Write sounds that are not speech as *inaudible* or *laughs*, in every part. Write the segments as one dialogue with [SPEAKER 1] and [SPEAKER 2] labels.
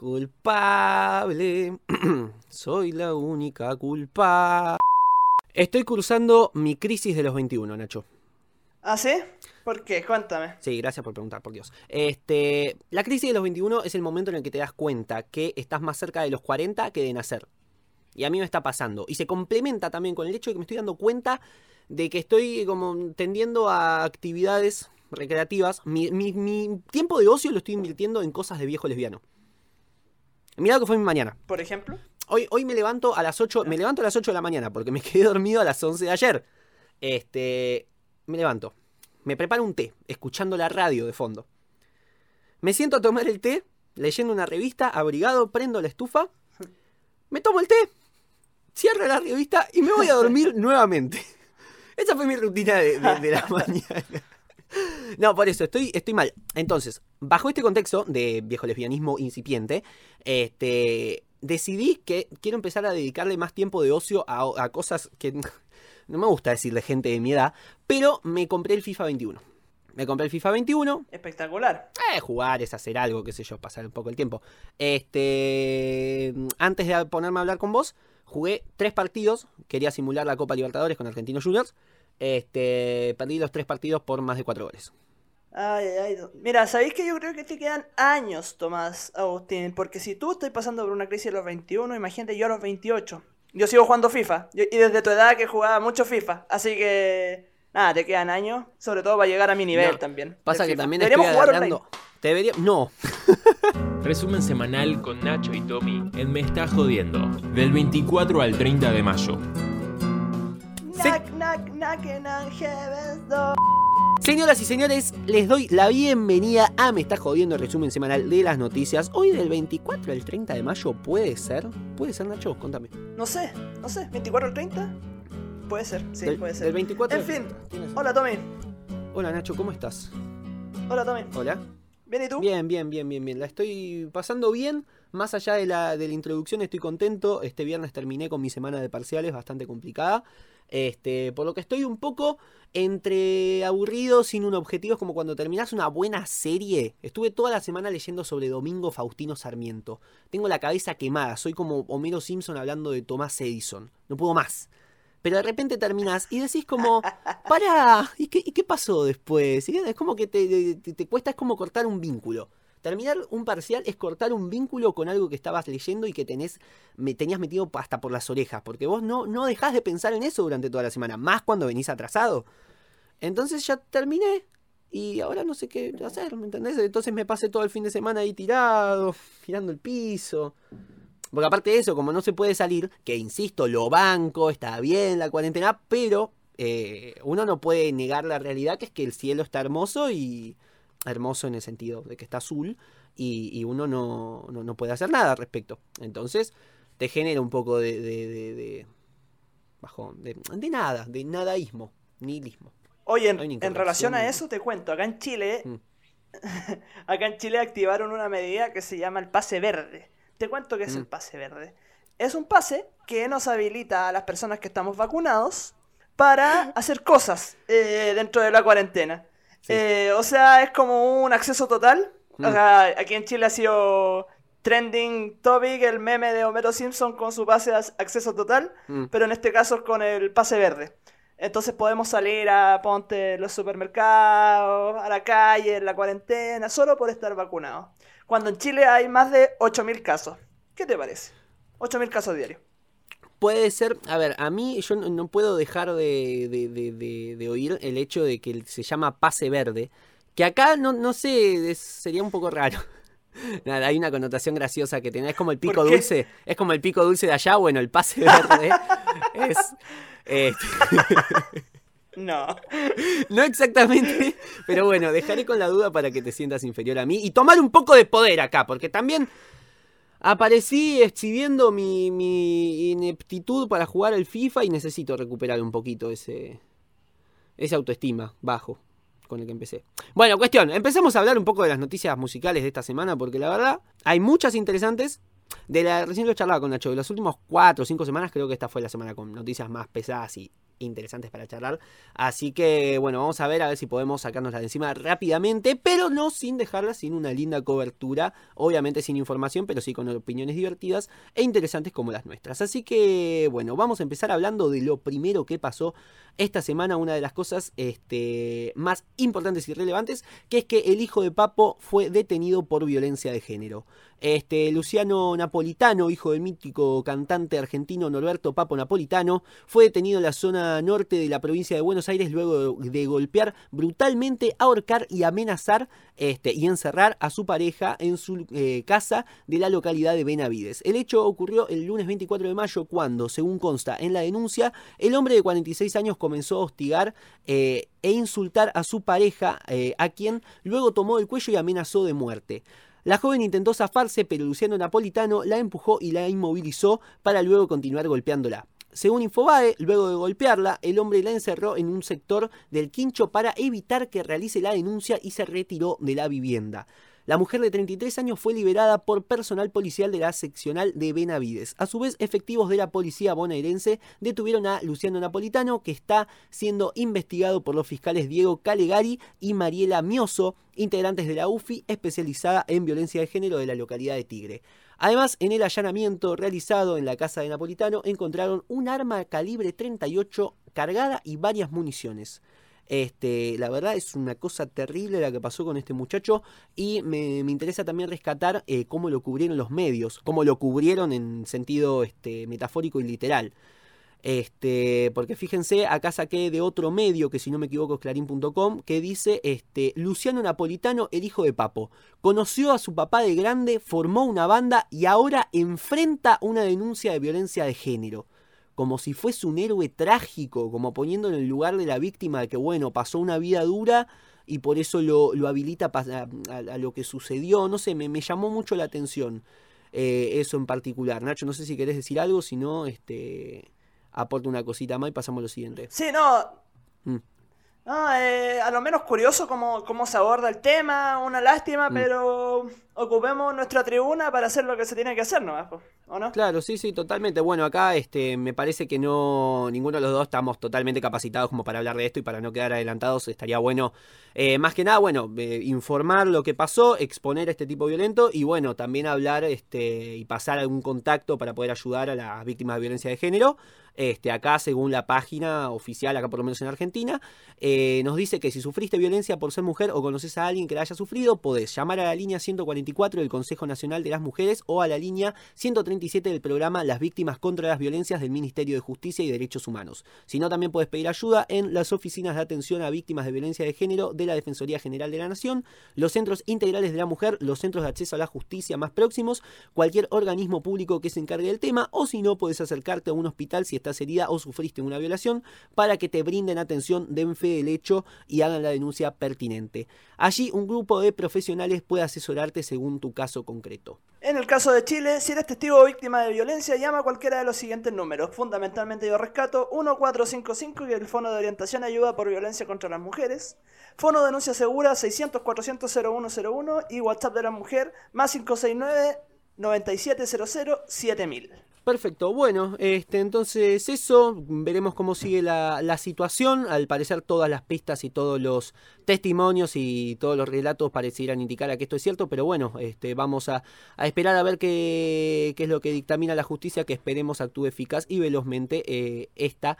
[SPEAKER 1] culpable. *clears throat* Soy la única culpa. Estoy cursando mi crisis de los 21, Nacho.
[SPEAKER 2] ¿Ah, sí? ¿Por qué? Cuéntame.
[SPEAKER 1] Sí, gracias por preguntar, por Dios. Este, la crisis de los 21 es el momento en el que te das cuenta que estás más cerca de los 40 que de nacer. Y a mí me está pasando. Y se complementa también con el hecho de que me estoy dando cuenta de que estoy como tendiendo a actividades recreativas. Mi, mi- mi tiempo de ocio lo estoy invirtiendo en cosas de viejo lesbiano. Mirá lo que fue mi mañana.
[SPEAKER 2] Por ejemplo.
[SPEAKER 1] Hoy, hoy me levanto a las 8, me levanto a las 8 de la mañana porque me *laughs* quedé dormido a las 11 de ayer. Este, me levanto, me preparo un té, escuchando la radio de fondo. Me siento a tomar el té, leyendo una revista, abrigado, prendo la estufa, me tomo el té, cierro la revista y me voy a dormir *laughs* nuevamente. Esa fue mi rutina de, de- de la *laughs* mañana. No, por eso, estoy, estoy mal. Entonces, bajo este contexto de viejo lesbianismo incipiente, este, decidí que quiero empezar a dedicarle más tiempo de ocio a, a cosas que *laughs* no me gusta decirle gente de mi edad, pero me compré el FIFA 21. Me compré el FIFA 21.
[SPEAKER 2] Espectacular.
[SPEAKER 1] Eh, jugar es hacer algo, qué sé yo, pasar un poco el tiempo. Este, antes de ponerme a hablar con vos, jugué tres partidos. Quería simular la Copa Libertadores con Argentinos Juniors. Este, perdí los tres partidos por más de cuatro goles.
[SPEAKER 2] Ay, ay, ay. Mira, ¿sabéis que yo creo que te quedan años, Tomás Agustín? Porque si tú estás pasando por una crisis a los 21, imagínate yo a los 28. Yo sigo jugando FIFA. Yo- y desde tu edad que jugaba mucho FIFA. Así que, nada, te quedan años. Sobre todo para llegar a mi nivel
[SPEAKER 1] No,
[SPEAKER 2] también.
[SPEAKER 1] Pasa que
[SPEAKER 2] FIFA.
[SPEAKER 1] también
[SPEAKER 2] Deberíamos
[SPEAKER 1] estoy
[SPEAKER 2] jugar
[SPEAKER 1] agarrando.
[SPEAKER 2] online.
[SPEAKER 1] Debería... No, *laughs*
[SPEAKER 3] Resumen semanal con Nacho y Tommy en Me Está Jodiendo, del 24 al 30 de mayo.
[SPEAKER 1] Señoras y señores, les doy la bienvenida a Me está jodiendo el resumen semanal de las noticias. Hoy del 24 al 30 de mayo, ¿puede ser? ¿Puede ser, Nacho? Contame.
[SPEAKER 2] No sé, no sé. ¿24 al 30? Puede ser, sí,
[SPEAKER 1] del,
[SPEAKER 2] puede
[SPEAKER 1] del
[SPEAKER 2] ser.
[SPEAKER 1] 24
[SPEAKER 2] En fin.
[SPEAKER 1] ¿Tienes-
[SPEAKER 2] Hola, Tommy.
[SPEAKER 1] Hola, Nacho, ¿cómo estás?
[SPEAKER 2] Hola, Tommy.
[SPEAKER 1] Hola.
[SPEAKER 2] ¿Bien y tú?
[SPEAKER 1] Bien, bien, bien, bien, bien. La estoy pasando bien. Más allá de la, de la introducción, estoy contento. Este viernes terminé con mi semana de parciales, bastante complicada. Este, por lo que estoy un poco entre aburrido, sin un objetivo. Es como cuando terminas una buena serie. Estuve toda la semana leyendo sobre Domingo Faustino Sarmiento. Tengo la cabeza quemada. Soy como Homero Simpson hablando de Tomás Edison. No puedo más. Pero de repente terminas y decís como, *laughs* pará, ¿y qué, y qué pasó después? Y es como que te, te- te cuesta, es como cortar un vínculo. Terminar un parcial es cortar un vínculo con algo que estabas leyendo y que tenés, me tenías metido hasta por las orejas, porque vos no, no dejás de pensar en eso durante toda la semana, más cuando venís atrasado. Entonces ya terminé y ahora no sé qué hacer, ¿me entendés? Entonces me pasé todo el fin de semana ahí tirado, *laughs* mirando el piso. Porque aparte de eso, como no se puede salir, que insisto, lo banco, está bien la cuarentena, pero eh, uno no puede negar la realidad que es que el cielo está hermoso y hermoso en el sentido de que está azul y, y uno no, no, no puede hacer nada al respecto. Entonces te genera un poco de, de, de, de bajón, de, de nada, de nadaísmo, nihilismo.
[SPEAKER 2] Oye, en, en relación a eso te cuento, acá en Chile,
[SPEAKER 1] Mm. *laughs*
[SPEAKER 2] acá en Chile activaron una medida que se llama el pase verde. Te cuento qué es el
[SPEAKER 1] Mm.
[SPEAKER 2] pase verde. Es un pase que nos habilita a las personas que estamos vacunados para hacer cosas eh, dentro de la cuarentena.
[SPEAKER 1] Sí.
[SPEAKER 2] Eh, o sea, es como un acceso total. O
[SPEAKER 1] Mm.
[SPEAKER 2] sea, aquí en Chile ha sido trending topic el meme de Homero Simpson con su pase de acceso total
[SPEAKER 1] Mm.
[SPEAKER 2] pero en este caso es con el pase verde. Entonces podemos salir a ponte los supermercados, a la calle, en la cuarentena, solo por estar vacunados. Cuando en Chile hay más de 8.000 casos. ¿Qué te parece? 8.000 casos diarios.
[SPEAKER 1] Puede ser, a ver, a mí yo no, puedo dejar de, de- de- de- de oír el hecho de que se llama pase verde, que acá no, no sé, es- sería un poco raro. *laughs* Nada, hay una connotación graciosa que tiene, es como el pico dulce, es como el pico dulce de allá, bueno, el pase verde es... este, *laughs*
[SPEAKER 2] No.
[SPEAKER 1] no exactamente, pero bueno, dejaré con la duda para que te sientas inferior a mí y tomar un poco de poder acá, porque también aparecí exhibiendo mi, ineptitud para jugar al FIFA y necesito recuperar un poquito ese, autoestima bajo con el que empecé. Bueno, cuestión, empecemos a hablar un poco de las noticias musicales de esta semana, porque la verdad hay muchas interesantes. De la, recién lo charlaba con Nacho, de las últimas 4 o 5 semanas creo que esta fue la semana con noticias más pesadas y interesantes para charlar. Así que, bueno, vamos a ver a ver si podemos sacarnos de encima rápidamente, pero no sin dejarla sin una linda cobertura, obviamente sin información, pero sí con opiniones divertidas e interesantes como las nuestras. Así que, bueno, vamos a empezar hablando de lo primero que pasó esta semana, una de las cosas este, más importantes y relevantes, que es que el hijo de Papo fue detenido por violencia de género. Este, Luciano Napolitano, hijo del mítico cantante argentino Norberto Papo Napolitano, fue detenido en la zona norte de la provincia de Buenos Aires luego de golpear brutalmente, ahorcar y amenazar este, y encerrar a su pareja en su eh, casa de la localidad de Benavides. El hecho ocurrió el lunes 24 de mayo cuando, según consta en la denuncia, el hombre de 46 años comenzó a hostigar eh, e insultar a su pareja, eh, a quien luego tomó el cuello y amenazó de muerte. La joven intentó zafarse, pero Luciano Napolitano la empujó y la inmovilizó para luego continuar golpeándola. Según Infobae, luego de golpearla, el hombre la encerró en un sector del quincho para evitar que realice la denuncia y se retiró de la vivienda. La mujer de 33 años fue liberada por personal policial de la seccional de Benavides. A su vez, efectivos de la policía bonaerense detuvieron a Luciano Napolitano, que está siendo investigado por los fiscales Diego Calegari y Mariela Mioso, integrantes de la UFI especializada en violencia de género de la localidad de Tigre. Además, en el allanamiento realizado en la casa de Napolitano encontraron un arma calibre 38 cargada y varias municiones. Este, la verdad es una cosa terrible la que pasó con este muchacho y me, interesa también rescatar eh, cómo lo cubrieron los medios, cómo lo cubrieron en sentido este, metafórico y literal. Este, porque fíjense, acá saqué de otro medio, que si no me equivoco es clarín.com, que dice, este, Luciano Napolitano, el hijo de Papo, conoció a su papá de grande, formó una banda y ahora enfrenta una denuncia de violencia de género como si fuese un héroe trágico, como poniendo en el lugar de la víctima de que, bueno, pasó una vida dura y por eso lo, habilita a, a, lo que sucedió. No sé, me, me llamó mucho la atención eh, eso en particular. Nacho, no sé si querés decir algo, si no, este, aporte una cosita más y pasamos a lo siguiente.
[SPEAKER 2] Sí, no. Mm. No, eh, a lo menos curioso cómo, cómo se aborda el tema, una lástima, mm. pero ocupemos nuestra tribuna para hacer lo que se tiene que hacer, ¿no? ¿O no?
[SPEAKER 1] Claro, sí, sí, totalmente. Bueno, acá este, me parece que no, ninguno de los dos estamos totalmente capacitados como para hablar de esto y para no quedar adelantados estaría bueno, eh, más que nada, bueno, eh, informar lo que pasó, exponer este tipo violento y bueno, también hablar este, y pasar algún contacto para poder ayudar a las víctimas de violencia de género. Este, acá, según la página oficial, acá por lo menos en Argentina, eh, nos dice que si sufriste violencia por ser mujer o conoces a alguien que la haya sufrido, podés llamar a la línea 144 del Consejo Nacional de las Mujeres o a la línea 137 del programa Las Víctimas contra las Violencias del Ministerio de Justicia y Derechos Humanos. Si no, también puedes pedir ayuda en las oficinas de atención a víctimas de violencia de género de la Defensoría General de la Nación, los centros integrales de la mujer, los centros de acceso a la justicia más próximos, cualquier organismo público que se encargue del tema, o si no, puedes acercarte a un hospital si estás herida o sufriste una violación para que te brinden atención, den fe del hecho y hagan la denuncia pertinente. Allí un grupo de profesionales puede asesorarte según tu caso concreto.
[SPEAKER 2] En el caso de Chile, si eres testigo o víctima de violencia, llama a cualquiera de los siguientes números. Fundamentalmente yo rescato 1455 y el Fono de Orientación Ayuda por Violencia contra las Mujeres. Fono Denuncia Segura 600 400 0101 y WhatsApp de la Mujer más 569 9700 7000.
[SPEAKER 1] Perfecto, bueno, este, entonces eso, veremos cómo sigue la, situación. Al parecer todas las pistas y todos los testimonios y todos los relatos parecieran indicar a que esto es cierto, pero bueno, este, vamos a, esperar a ver qué, qué, es lo que dictamina la justicia, que esperemos actúe eficaz y velozmente eh, esta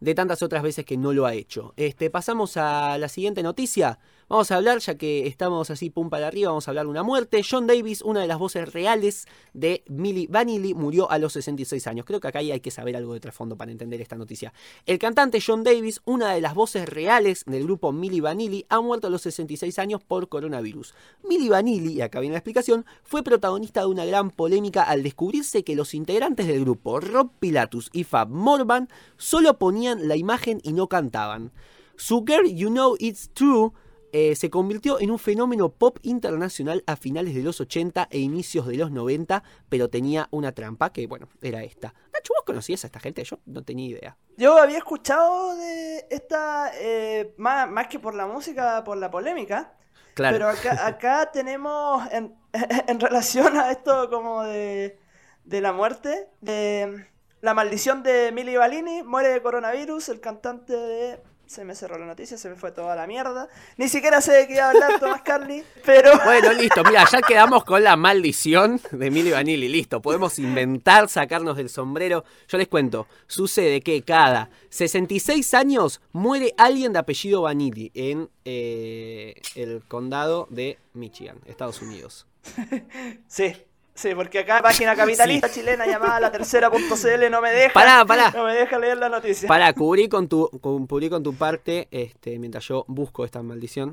[SPEAKER 1] de tantas otras veces que no lo ha hecho. Este, pasamos a la siguiente noticia. Vamos a hablar, ya que estamos así pum para arriba, vamos a hablar de una muerte. John Davis, una de las voces reales de Milli Vanilli, murió a los 66 años. Creo que acá hay que saber algo de trasfondo para entender esta noticia. El cantante John Davis, una de las voces reales del grupo Milli Vanilli, ha muerto a los 66 años por coronavirus. Milli Vanilli, y acá viene la explicación, fue protagonista de una gran polémica al descubrirse que los integrantes del grupo Rob Pilatus y Fab Morvan solo ponían la imagen y no cantaban. Su Girl You Know It's True eh, se convirtió en un fenómeno pop internacional a finales de los 80 e inicios de los 90, pero tenía una trampa que, bueno, era esta. Nacho, ¿vos conocías a esta gente? Yo no tenía idea.
[SPEAKER 2] Yo había escuchado de esta, eh, más, más, que por la música, por la polémica. Claro. Pero acá, acá tenemos, en, *laughs* en, relación a esto como de, de la muerte, de La maldición de Milly Balini, muere de coronavirus, el cantante de... Se me cerró la noticia, se me fue toda la mierda. Ni siquiera sé de qué iba a hablar Tomás Carly, *laughs* pero... *laughs*
[SPEAKER 1] Bueno, listo, mira, ya quedamos con la maldición de Milly Vanilli, listo. Podemos inventar, sacarnos del sombrero. Yo les cuento, sucede que cada 66 años muere alguien de apellido Vanilli en eh, el condado de Michigan, Estados Unidos. *laughs*
[SPEAKER 2] Sí, sí, porque acá página capitalista chilena llamada la tercera.cl no me deja.
[SPEAKER 1] Pará, pará.
[SPEAKER 2] No me deja leer la noticia.
[SPEAKER 1] Para cubrir con tu, con, cubrí con tu parte, este, mientras yo busco esta maldición.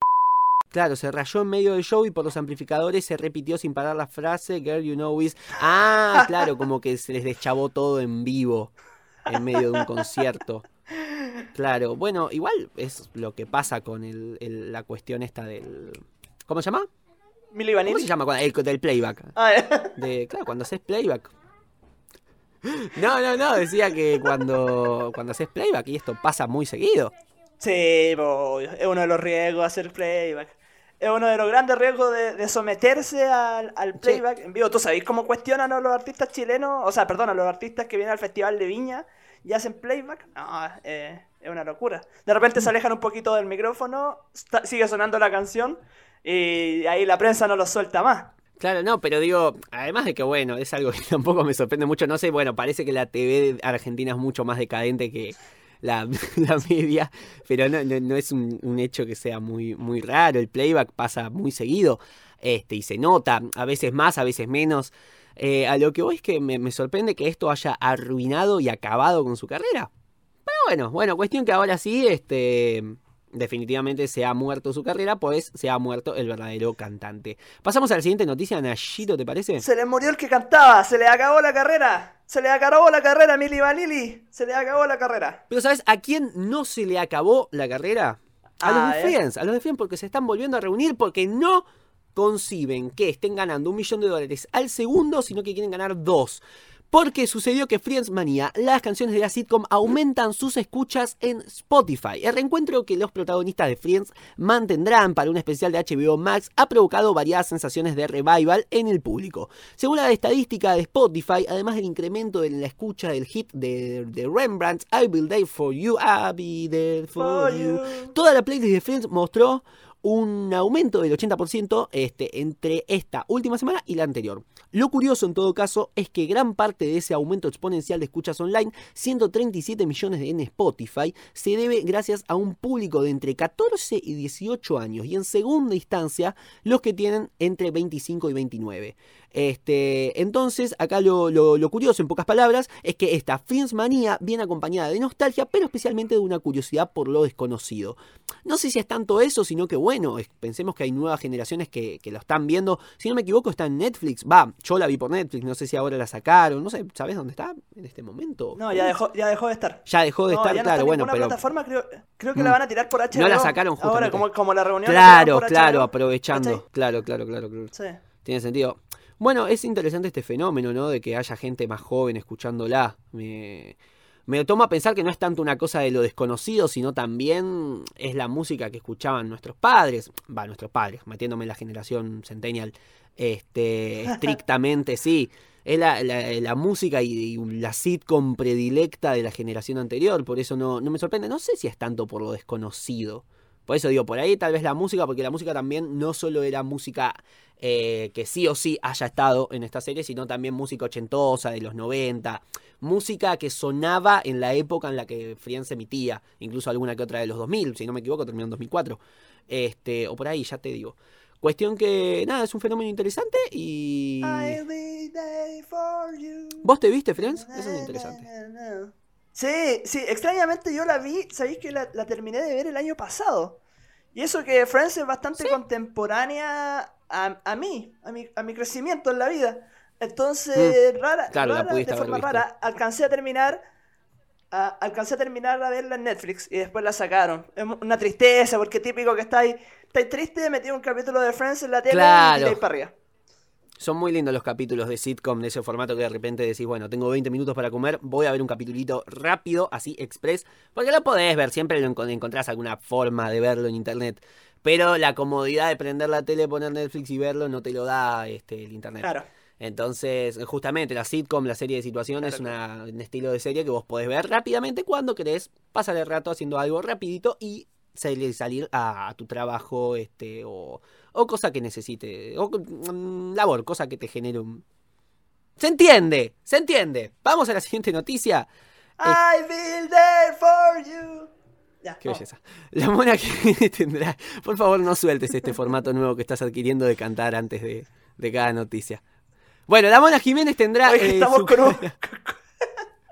[SPEAKER 1] Claro, se rayó en medio del show y por los amplificadores se repitió sin parar la frase Girl, you know is. Ah, claro, como que se les deschavó todo en vivo en medio de un concierto. Claro, bueno, igual es lo que pasa con el, el- la cuestión esta del. ¿Cómo se llama?
[SPEAKER 2] Milly
[SPEAKER 1] ¿Cómo se llama? Cuando- El, del playback. *laughs*
[SPEAKER 2] Ah, eh.
[SPEAKER 1] De, claro, cuando haces playback. No, no, no, decía que cuando, cuando haces playback, y esto pasa muy seguido.
[SPEAKER 2] Sí, po, es uno de los riesgos hacer playback. Es uno de los grandes riesgos de, de someterse al, al playback en vivo. ¿Tú sabéis cómo cuestionan a los artistas chilenos? O sea, perdón, a los artistas que vienen al Festival de Viña y hacen playback. No, eh, es una locura. De repente se alejan un poquito del micrófono, está- sigue sonando la canción y ahí la prensa no los suelta más.
[SPEAKER 1] Claro, no, pero digo, además de que bueno, es algo *laughs* que tampoco me sorprende mucho, no sé, bueno, parece que la TV argentina es mucho más decadente que la, *laughs* media, pero no, no, es un, un hecho que sea muy, muy raro, el playback pasa muy seguido, este, y se nota, a veces más, a veces menos. Eh, a lo que voy es que me, me sorprende que esto haya arruinado y acabado con su carrera. Pero bueno, bueno, cuestión que ahora sí, este, definitivamente se ha muerto su carrera, pues se ha muerto el verdadero cantante. Pasamos a la siguiente noticia, Nayito, ¿te parece?
[SPEAKER 2] Se le murió el que cantaba, se le acabó la carrera. Se le acabó la carrera a Milly Vanilli. Se le acabó la carrera.
[SPEAKER 1] Pero ¿sabes a quién no se le acabó la carrera? A
[SPEAKER 2] Ah,
[SPEAKER 1] los de
[SPEAKER 2] ¿eh?
[SPEAKER 1] A los de Friends porque se están volviendo a reunir porque no conciben que estén ganando un millón de dólares al segundo, sino que quieren ganar dos. Porque sucedió que Friends Manía, las canciones de la sitcom aumentan sus escuchas en Spotify. El reencuentro que los protagonistas de Friends mantendrán para un especial de HBO Max ha provocado variadas sensaciones de revival en el público. Según la estadística de Spotify, además del incremento en la escucha del hit de, de Rembrandt, I Will Die For You, I'll Be There For,
[SPEAKER 2] For
[SPEAKER 1] you.
[SPEAKER 2] you.
[SPEAKER 1] Toda la playlist de Friends mostró un aumento del 80% este, entre esta última semana y la anterior. Lo curioso en todo caso es que gran parte de ese aumento exponencial de escuchas online, 137 millones en Spotify, se debe gracias a un público de entre 14 y 18 años y en segunda instancia los que tienen entre 25 y 29. Este, entonces, acá lo, lo- curioso, en pocas palabras, es que esta Friends Manía viene acompañada de nostalgia, pero especialmente de una curiosidad por lo desconocido. No sé si es tanto eso, sino que bueno, es- pensemos que hay nuevas generaciones que, que lo están viendo. Si no me equivoco, está en Netflix. Va, yo la vi por Netflix, no sé si ahora la sacaron, no sé, ¿sabes dónde está en este momento?
[SPEAKER 2] No, ya dejó, ya dejó de estar.
[SPEAKER 1] Ya dejó de
[SPEAKER 2] No,
[SPEAKER 1] estar,
[SPEAKER 2] ya no
[SPEAKER 1] claro,
[SPEAKER 2] está en
[SPEAKER 1] bueno, pero...
[SPEAKER 2] plataforma, creo, creo que
[SPEAKER 1] Mm.
[SPEAKER 2] la van a tirar por HBO.
[SPEAKER 1] No la sacaron
[SPEAKER 2] Ahora,
[SPEAKER 1] justamente.
[SPEAKER 2] como, como la reunión. la
[SPEAKER 1] Claro, claro,
[SPEAKER 2] HBO.
[SPEAKER 1] aprovechando. Claro, claro, claro, claro.
[SPEAKER 2] Sí.
[SPEAKER 1] Tiene sentido. Bueno, es interesante este fenómeno, ¿no? De que haya gente más joven escuchándola. Me, me toma a pensar que no es tanto una cosa de lo desconocido, sino también es la música que escuchaban nuestros padres. Va, nuestros padres, metiéndome en la generación centennial. Este, *laughs* estrictamente, sí. Es la, la- la música y, y la sitcom predilecta de la generación anterior. Por eso no, no me sorprende. No sé si es tanto por lo desconocido. Por eso digo, por ahí tal vez la música, porque la música también no solo era música eh, que sí o sí haya estado en esta serie, sino también música ochentosa de los 90, música que sonaba en la época en la que Friends emitía, incluso alguna que otra de los 2000, si no me equivoco, terminó en 2004, este, o por ahí, ya te digo. Cuestión que, nada, es un fenómeno interesante y... ¿Vos te viste, Friends? Eso es interesante.
[SPEAKER 2] Sí, sí, extrañamente yo la vi, sabéis que la, la terminé de ver el año pasado. Y eso que Friends es bastante contemporánea a, a mí, a mi, a mi crecimiento en la vida. Entonces, rara,
[SPEAKER 1] Mm. Claro,
[SPEAKER 2] rara,
[SPEAKER 1] pudiste
[SPEAKER 2] de forma
[SPEAKER 1] visto.
[SPEAKER 2] rara, alcancé a terminar a- alcancé a terminar a verla en Netflix y después la sacaron. Es una tristeza, porque típico que estáis, estáis triste, metido un capítulo de Friends en la tele
[SPEAKER 1] Claro.
[SPEAKER 2] y para arriba.
[SPEAKER 1] Son muy lindos los capítulos de sitcom, de ese formato que de repente decís, bueno, tengo 20 minutos para comer, voy a ver un capitulito rápido, así, express, porque lo podés ver, siempre lo encon- encontrás alguna forma de verlo en internet. Pero la comodidad de prender la tele, poner Netflix y verlo no te lo da este, el internet.
[SPEAKER 2] Claro.
[SPEAKER 1] Entonces, justamente la sitcom, la serie de situaciones, es una- un estilo de serie que vos podés ver rápidamente cuando querés pasar el rato haciendo algo rapidito y salir, salir a, a tu trabajo este o, o cosa que necesite, o mm, labor, cosa que te genere un... ¿Se entiende? ¿Se entiende? Vamos a la siguiente noticia.
[SPEAKER 2] I be there for you. Ya,
[SPEAKER 1] Qué belleza. La mona que tendrá. Por favor, no sueltes este formato nuevo que estás adquiriendo de cantar antes de, de cada noticia. Bueno, la mona Jiménez tendrá.
[SPEAKER 2] Oye,
[SPEAKER 1] eh,
[SPEAKER 2] estamos,
[SPEAKER 1] su-
[SPEAKER 2] con un...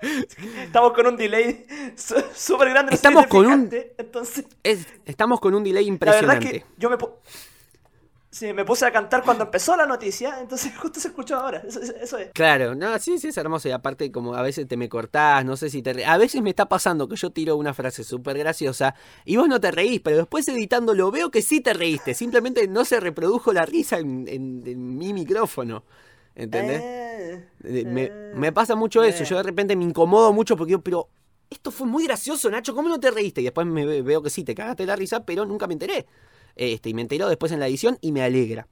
[SPEAKER 2] *laughs* estamos con un delay súper grande. no
[SPEAKER 1] Estamos con un-
[SPEAKER 2] Entonces,
[SPEAKER 1] es- estamos con un delay
[SPEAKER 2] la verdad
[SPEAKER 1] impresionante.
[SPEAKER 2] es que yo me, sí, me puse a cantar cuando empezó la noticia, entonces *laughs* justo se escuchó ahora. Eso, es.
[SPEAKER 1] Claro, no, sí, sí, es hermoso. Y aparte, como a veces te me cortás, no sé si te re- A veces me está pasando que yo tiro una frase súper graciosa y vos no te reís, pero después editándolo veo que sí te reíste. Simplemente no se reprodujo la risa en, en- en mi micrófono. ¿Entendés?
[SPEAKER 2] Eh,
[SPEAKER 1] Eh, Me,
[SPEAKER 2] eh,
[SPEAKER 1] me pasa mucho eso.
[SPEAKER 2] eh.
[SPEAKER 1] Yo de repente me incomodo mucho porque digo, pero esto fue muy gracioso, Nacho. ¿Cómo no te reíste? Y después me ve- veo que sí, te cagaste la risa, pero nunca me enteré. Este, y me enteró después en la edición y me alegra.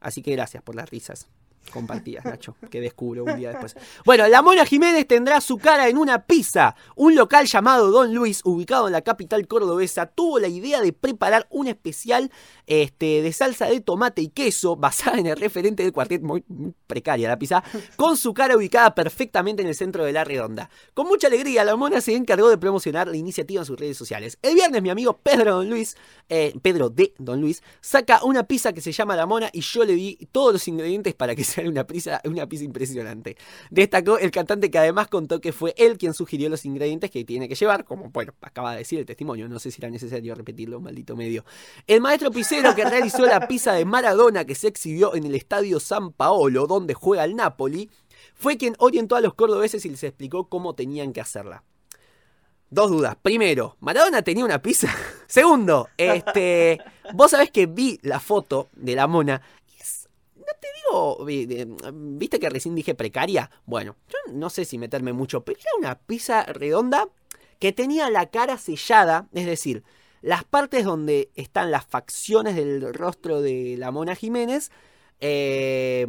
[SPEAKER 1] Así que gracias por las risas compartidas, Nacho, que descubro un día después. Bueno, la Mona Jiménez tendrá su cara en una pizza. Un local llamado Don Luis, ubicado en la capital cordobesa, tuvo la idea de preparar un especial este, de salsa de tomate y queso basada en el referente del cuartet, muy, muy precaria la pizza, *laughs* con su cara ubicada perfectamente en el centro de la redonda. Con mucha alegría, la Mona se encargó de promocionar la iniciativa en sus redes sociales. El viernes mi amigo Pedro Don Luis, eh, Pedro de Don Luis, saca una pizza que se llama La Mona y yo le di todos los ingredientes para que *laughs* sea una pizza, una pizza impresionante. Destacó el cantante que además contó que fue él quien sugirió los ingredientes que tiene que llevar, como bueno, acaba de decir el testimonio, no sé si era necesario repetirlo, maldito medio. El maestro que realizó la pizza de Maradona que se exhibió en el estadio San Paolo, donde juega el Napoli, fue quien orientó a los cordobeses y les explicó cómo tenían que hacerla. Dos dudas. Primero, ¿Maradona tenía una pizza? *laughs* Segundo, este. Vos sabés que vi la foto de la mona. es- no te digo. ¿Viste que recién dije precaria? Bueno, yo no sé si meterme mucho, pero era una pizza redonda que tenía la cara sellada, es decir, las partes donde están las facciones del rostro de la mona Jiménez eh,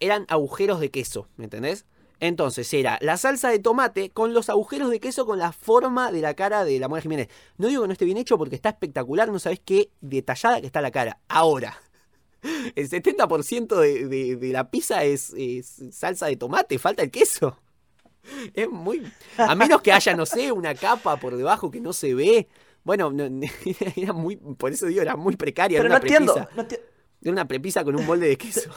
[SPEAKER 1] eran agujeros de queso, ¿me entendés? Entonces era la salsa de tomate con los agujeros de queso con la forma de la cara de la Mona Jiménez. No digo que no esté bien hecho porque está espectacular, no sabés qué detallada que está la cara. Ahora, *laughs* el 70% de, de- de la pizza es, es salsa de tomate, falta el queso. Es muy... A menos que haya, no sé, una capa por debajo que no se ve. Bueno, no- *laughs* era muy... Por eso digo, era muy precaria.
[SPEAKER 2] Pero
[SPEAKER 1] era
[SPEAKER 2] no entiendo.
[SPEAKER 1] prepisa.
[SPEAKER 2] no enti-
[SPEAKER 1] Era una prepisa con un molde de *laughs* queso.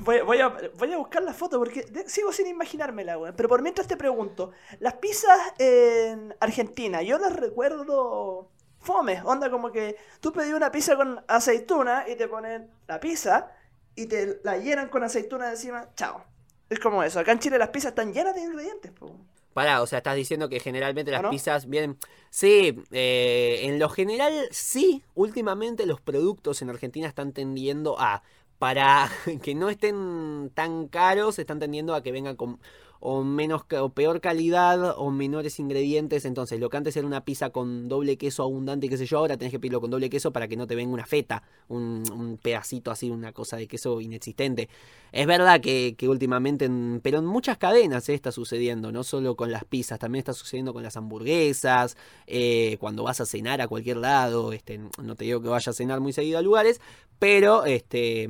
[SPEAKER 2] Voy, voy a, voy a buscar la foto porque sigo sin imaginármela, weón. Pero por mientras te pregunto, las pizzas en Argentina, yo las recuerdo fome. Onda como que tú pedí una pizza con aceituna y te ponen la pizza y te la llenan con aceituna encima. Chao. Es como eso. Acá en Chile las pizzas están llenas de ingredientes. po.
[SPEAKER 1] Pará, o sea, estás diciendo que generalmente las
[SPEAKER 2] ¿Ah, no?
[SPEAKER 1] pizzas vienen... Sí, eh, en lo general sí, últimamente los productos en Argentina están tendiendo a, para *laughs* que no estén tan caros, están tendiendo a que vengan con o menos o peor calidad o menores ingredientes. Entonces, lo que antes era una pizza con doble queso abundante, qué sé yo, ahora tenés que pedirlo con doble queso para que no te venga una feta, un, un pedacito así, una cosa de queso inexistente. Es verdad que, que últimamente, en- pero en muchas cadenas eh, está sucediendo, no solo con las pizzas, también está sucediendo con las hamburguesas, eh, cuando vas a cenar a cualquier lado, este, no te digo que vayas a cenar muy seguido a lugares, pero este,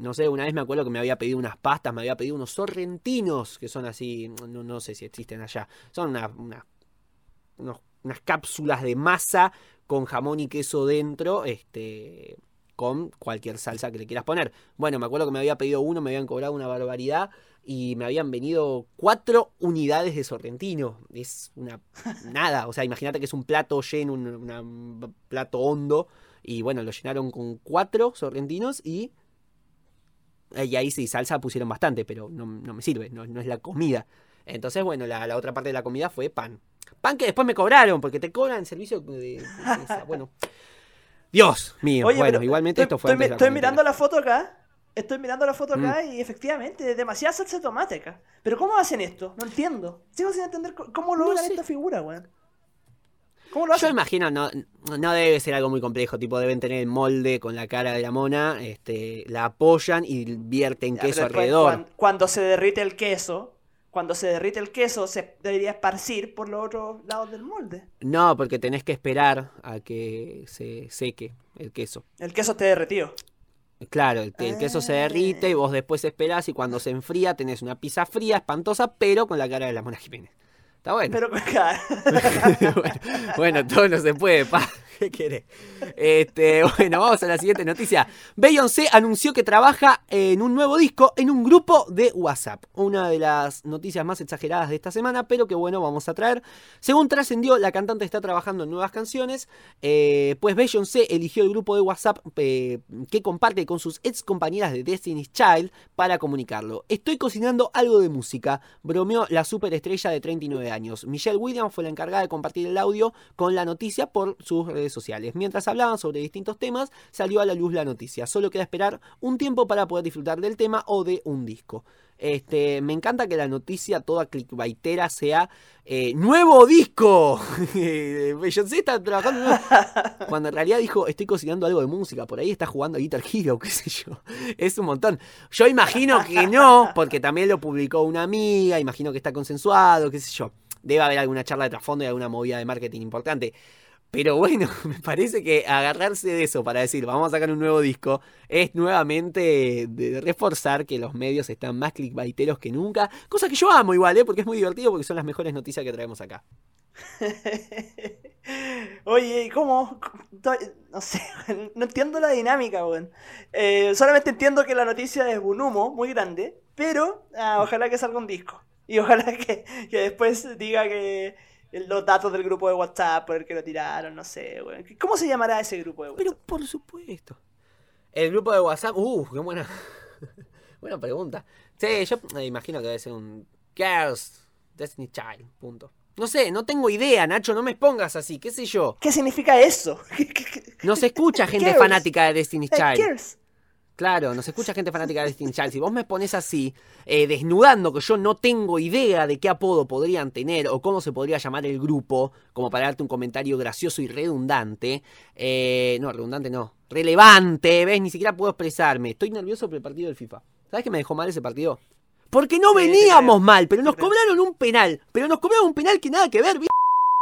[SPEAKER 1] no sé, una vez me acuerdo que me había pedido unas pastas, me había pedido unos sorrentinos, que son así, no, no sé si existen allá, son una- una- unos- unas cápsulas de masa con jamón y queso dentro, este, con cualquier salsa que le quieras poner. Bueno, me acuerdo que me había pedido uno, me habían cobrado una barbaridad y me habían venido cuatro unidades de sorrentino. Es una *laughs* nada, o sea, imagínate que es un plato lleno, un una- un plato hondo y bueno, lo llenaron con cuatro sorrentinos y y ahí sí, salsa pusieron bastante, pero no, no me sirve, no, no es la comida. Entonces, bueno, la, la otra parte de la comida fue pan. Pan que después me cobraron, porque te cobran servicio de... de esa- bueno. Dios mío,
[SPEAKER 2] Oye,
[SPEAKER 1] bueno, igualmente
[SPEAKER 2] estoy,
[SPEAKER 1] esto fue
[SPEAKER 2] estoy,
[SPEAKER 1] antes de la
[SPEAKER 2] estoy mirando la foto acá. Estoy mirando la foto acá
[SPEAKER 1] Mm.
[SPEAKER 2] y efectivamente, demasiada salsa de tomate acá. Pero ¿cómo hacen esto? No entiendo. Sigo sin entender cómo logran
[SPEAKER 1] sé.
[SPEAKER 2] esta figura, weón. ¿Cómo lo
[SPEAKER 1] Yo imagino, no, no debe ser algo muy complejo, tipo deben tener el molde con la cara de la mona, este, la apoyan y vierten
[SPEAKER 2] Ya,
[SPEAKER 1] queso alrededor.
[SPEAKER 2] cuan- Cuando, se derrite el queso, cuando se derrite el queso, se debería esparcir por los otros lados del molde.
[SPEAKER 1] No, porque tenés que esperar a que se seque el queso.
[SPEAKER 2] El queso esté derretido.
[SPEAKER 1] Claro, el, el queso se derrite y vos después esperás y cuando se enfría tenés una pizza fría, espantosa, pero con la cara de la Mona Jiménez. Está bueno.
[SPEAKER 2] Pero *laughs* claro. *laughs*
[SPEAKER 1] bueno, bueno, todo no se puede, pa. *laughs* ¿Qué querés? Este, *laughs* bueno, vamos a la siguiente noticia. Beyoncé anunció que trabaja en un nuevo disco en un grupo de WhatsApp. Una de las noticias más exageradas de esta semana, pero que bueno, vamos a traer. Según trascendió, la cantante está trabajando en nuevas canciones. eh, pues Beyoncé eligió el grupo de WhatsApp eh, que comparte con sus ex compañeras de Destiny's Child para comunicarlo. Estoy cocinando algo de música, bromeó la superestrella de 39 años. Michelle Williams fue la encargada de compartir el audio con la noticia por sus redes sociales. Mientras hablaban sobre distintos temas, salió a la luz la noticia. Solo queda esperar un tiempo para poder disfrutar del tema o de un disco. Este, me encanta que la noticia toda clickbaitera sea eh, ¡Nuevo disco! *laughs* Beyoncé está trabajando en nuevo- *laughs* Cuando en realidad dijo, estoy cocinando algo de música, por ahí está jugando a Guitar Hero, *laughs* qué sé yo. Es un montón. Yo imagino que no, porque también lo publicó una amiga, imagino que está consensuado, qué sé yo. Debe haber alguna charla de trasfondo y alguna movida de marketing importante. Pero bueno, *laughs* me parece que agarrarse de eso para decir, vamos a sacar un nuevo disco, es nuevamente reforzar que los medios están más clickbaiteros que nunca. Cosa que yo amo igual, ¿eh? porque es muy divertido, porque son las mejores noticias que traemos acá. *laughs*
[SPEAKER 2] Oye, ¿y ¿cómo? *laughs* No entiendo la dinámica, weón. Eh, solamente entiendo que la noticia es un humo muy grande, pero ah, ojalá que salga un disco. Y ojalá que, que después diga que los datos del grupo de WhatsApp por el que lo tiraron, no sé, weón. ¿Cómo se llamará ese grupo de WhatsApp?
[SPEAKER 1] Pero por supuesto. El grupo de WhatsApp, uh, qué buena, *laughs* buena pregunta. Sí, yo me imagino que debe ser un Girls Destiny Child, punto. No sé, no tengo idea, Nacho, no me pongas así, qué sé yo.
[SPEAKER 2] ¿Qué significa eso? *laughs* ¿Qué- qué- qué-
[SPEAKER 1] No se escucha *laughs* gente
[SPEAKER 2] Girls.
[SPEAKER 1] fanática de Destiny's
[SPEAKER 2] Eh,
[SPEAKER 1] Child. Claro, nos escucha gente fanática de Destiny Child. Si vos me pones así, eh, desnudando que yo no tengo idea de qué apodo podrían tener o cómo se podría llamar el grupo, como para darte un comentario gracioso y redundante. eh, no, redundante no. Relevante, ¿ves? Ni siquiera puedo expresarme. Estoy nervioso por el partido del FIFA. ¿Sabes qué me dejó mal ese partido? Porque no veníamos mal, pero nos cobraron un penal. Pero nos cobraron un penal que nada que ver,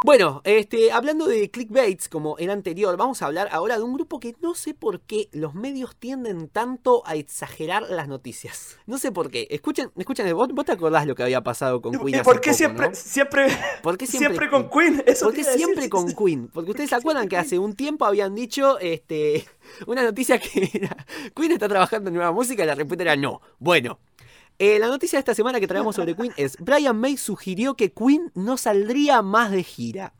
[SPEAKER 1] bueno, este, hablando de clickbaits como el anterior, vamos a hablar ahora de un grupo que no sé por qué los medios tienden tanto a exagerar las noticias. No sé por qué. Escuchen, escuchen, vos, vos te acordás lo que había pasado con Queen
[SPEAKER 2] ¿Y
[SPEAKER 1] hace
[SPEAKER 2] por qué siempre,
[SPEAKER 1] ¿no?
[SPEAKER 2] siempre,
[SPEAKER 1] ¿Por qué *laughs*
[SPEAKER 2] siempre,
[SPEAKER 1] siempre,
[SPEAKER 2] con Queen? Eso
[SPEAKER 1] ¿Por qué
[SPEAKER 2] decir,
[SPEAKER 1] siempre con. Queen? Porque ustedes se acuerdan que hace un tiempo habían dicho este, una noticia que era Queen está trabajando en nueva música y la respuesta era no. Bueno, eh, la noticia de esta semana que traemos sobre Queen es Brian May sugirió que Queen no saldría más de gira.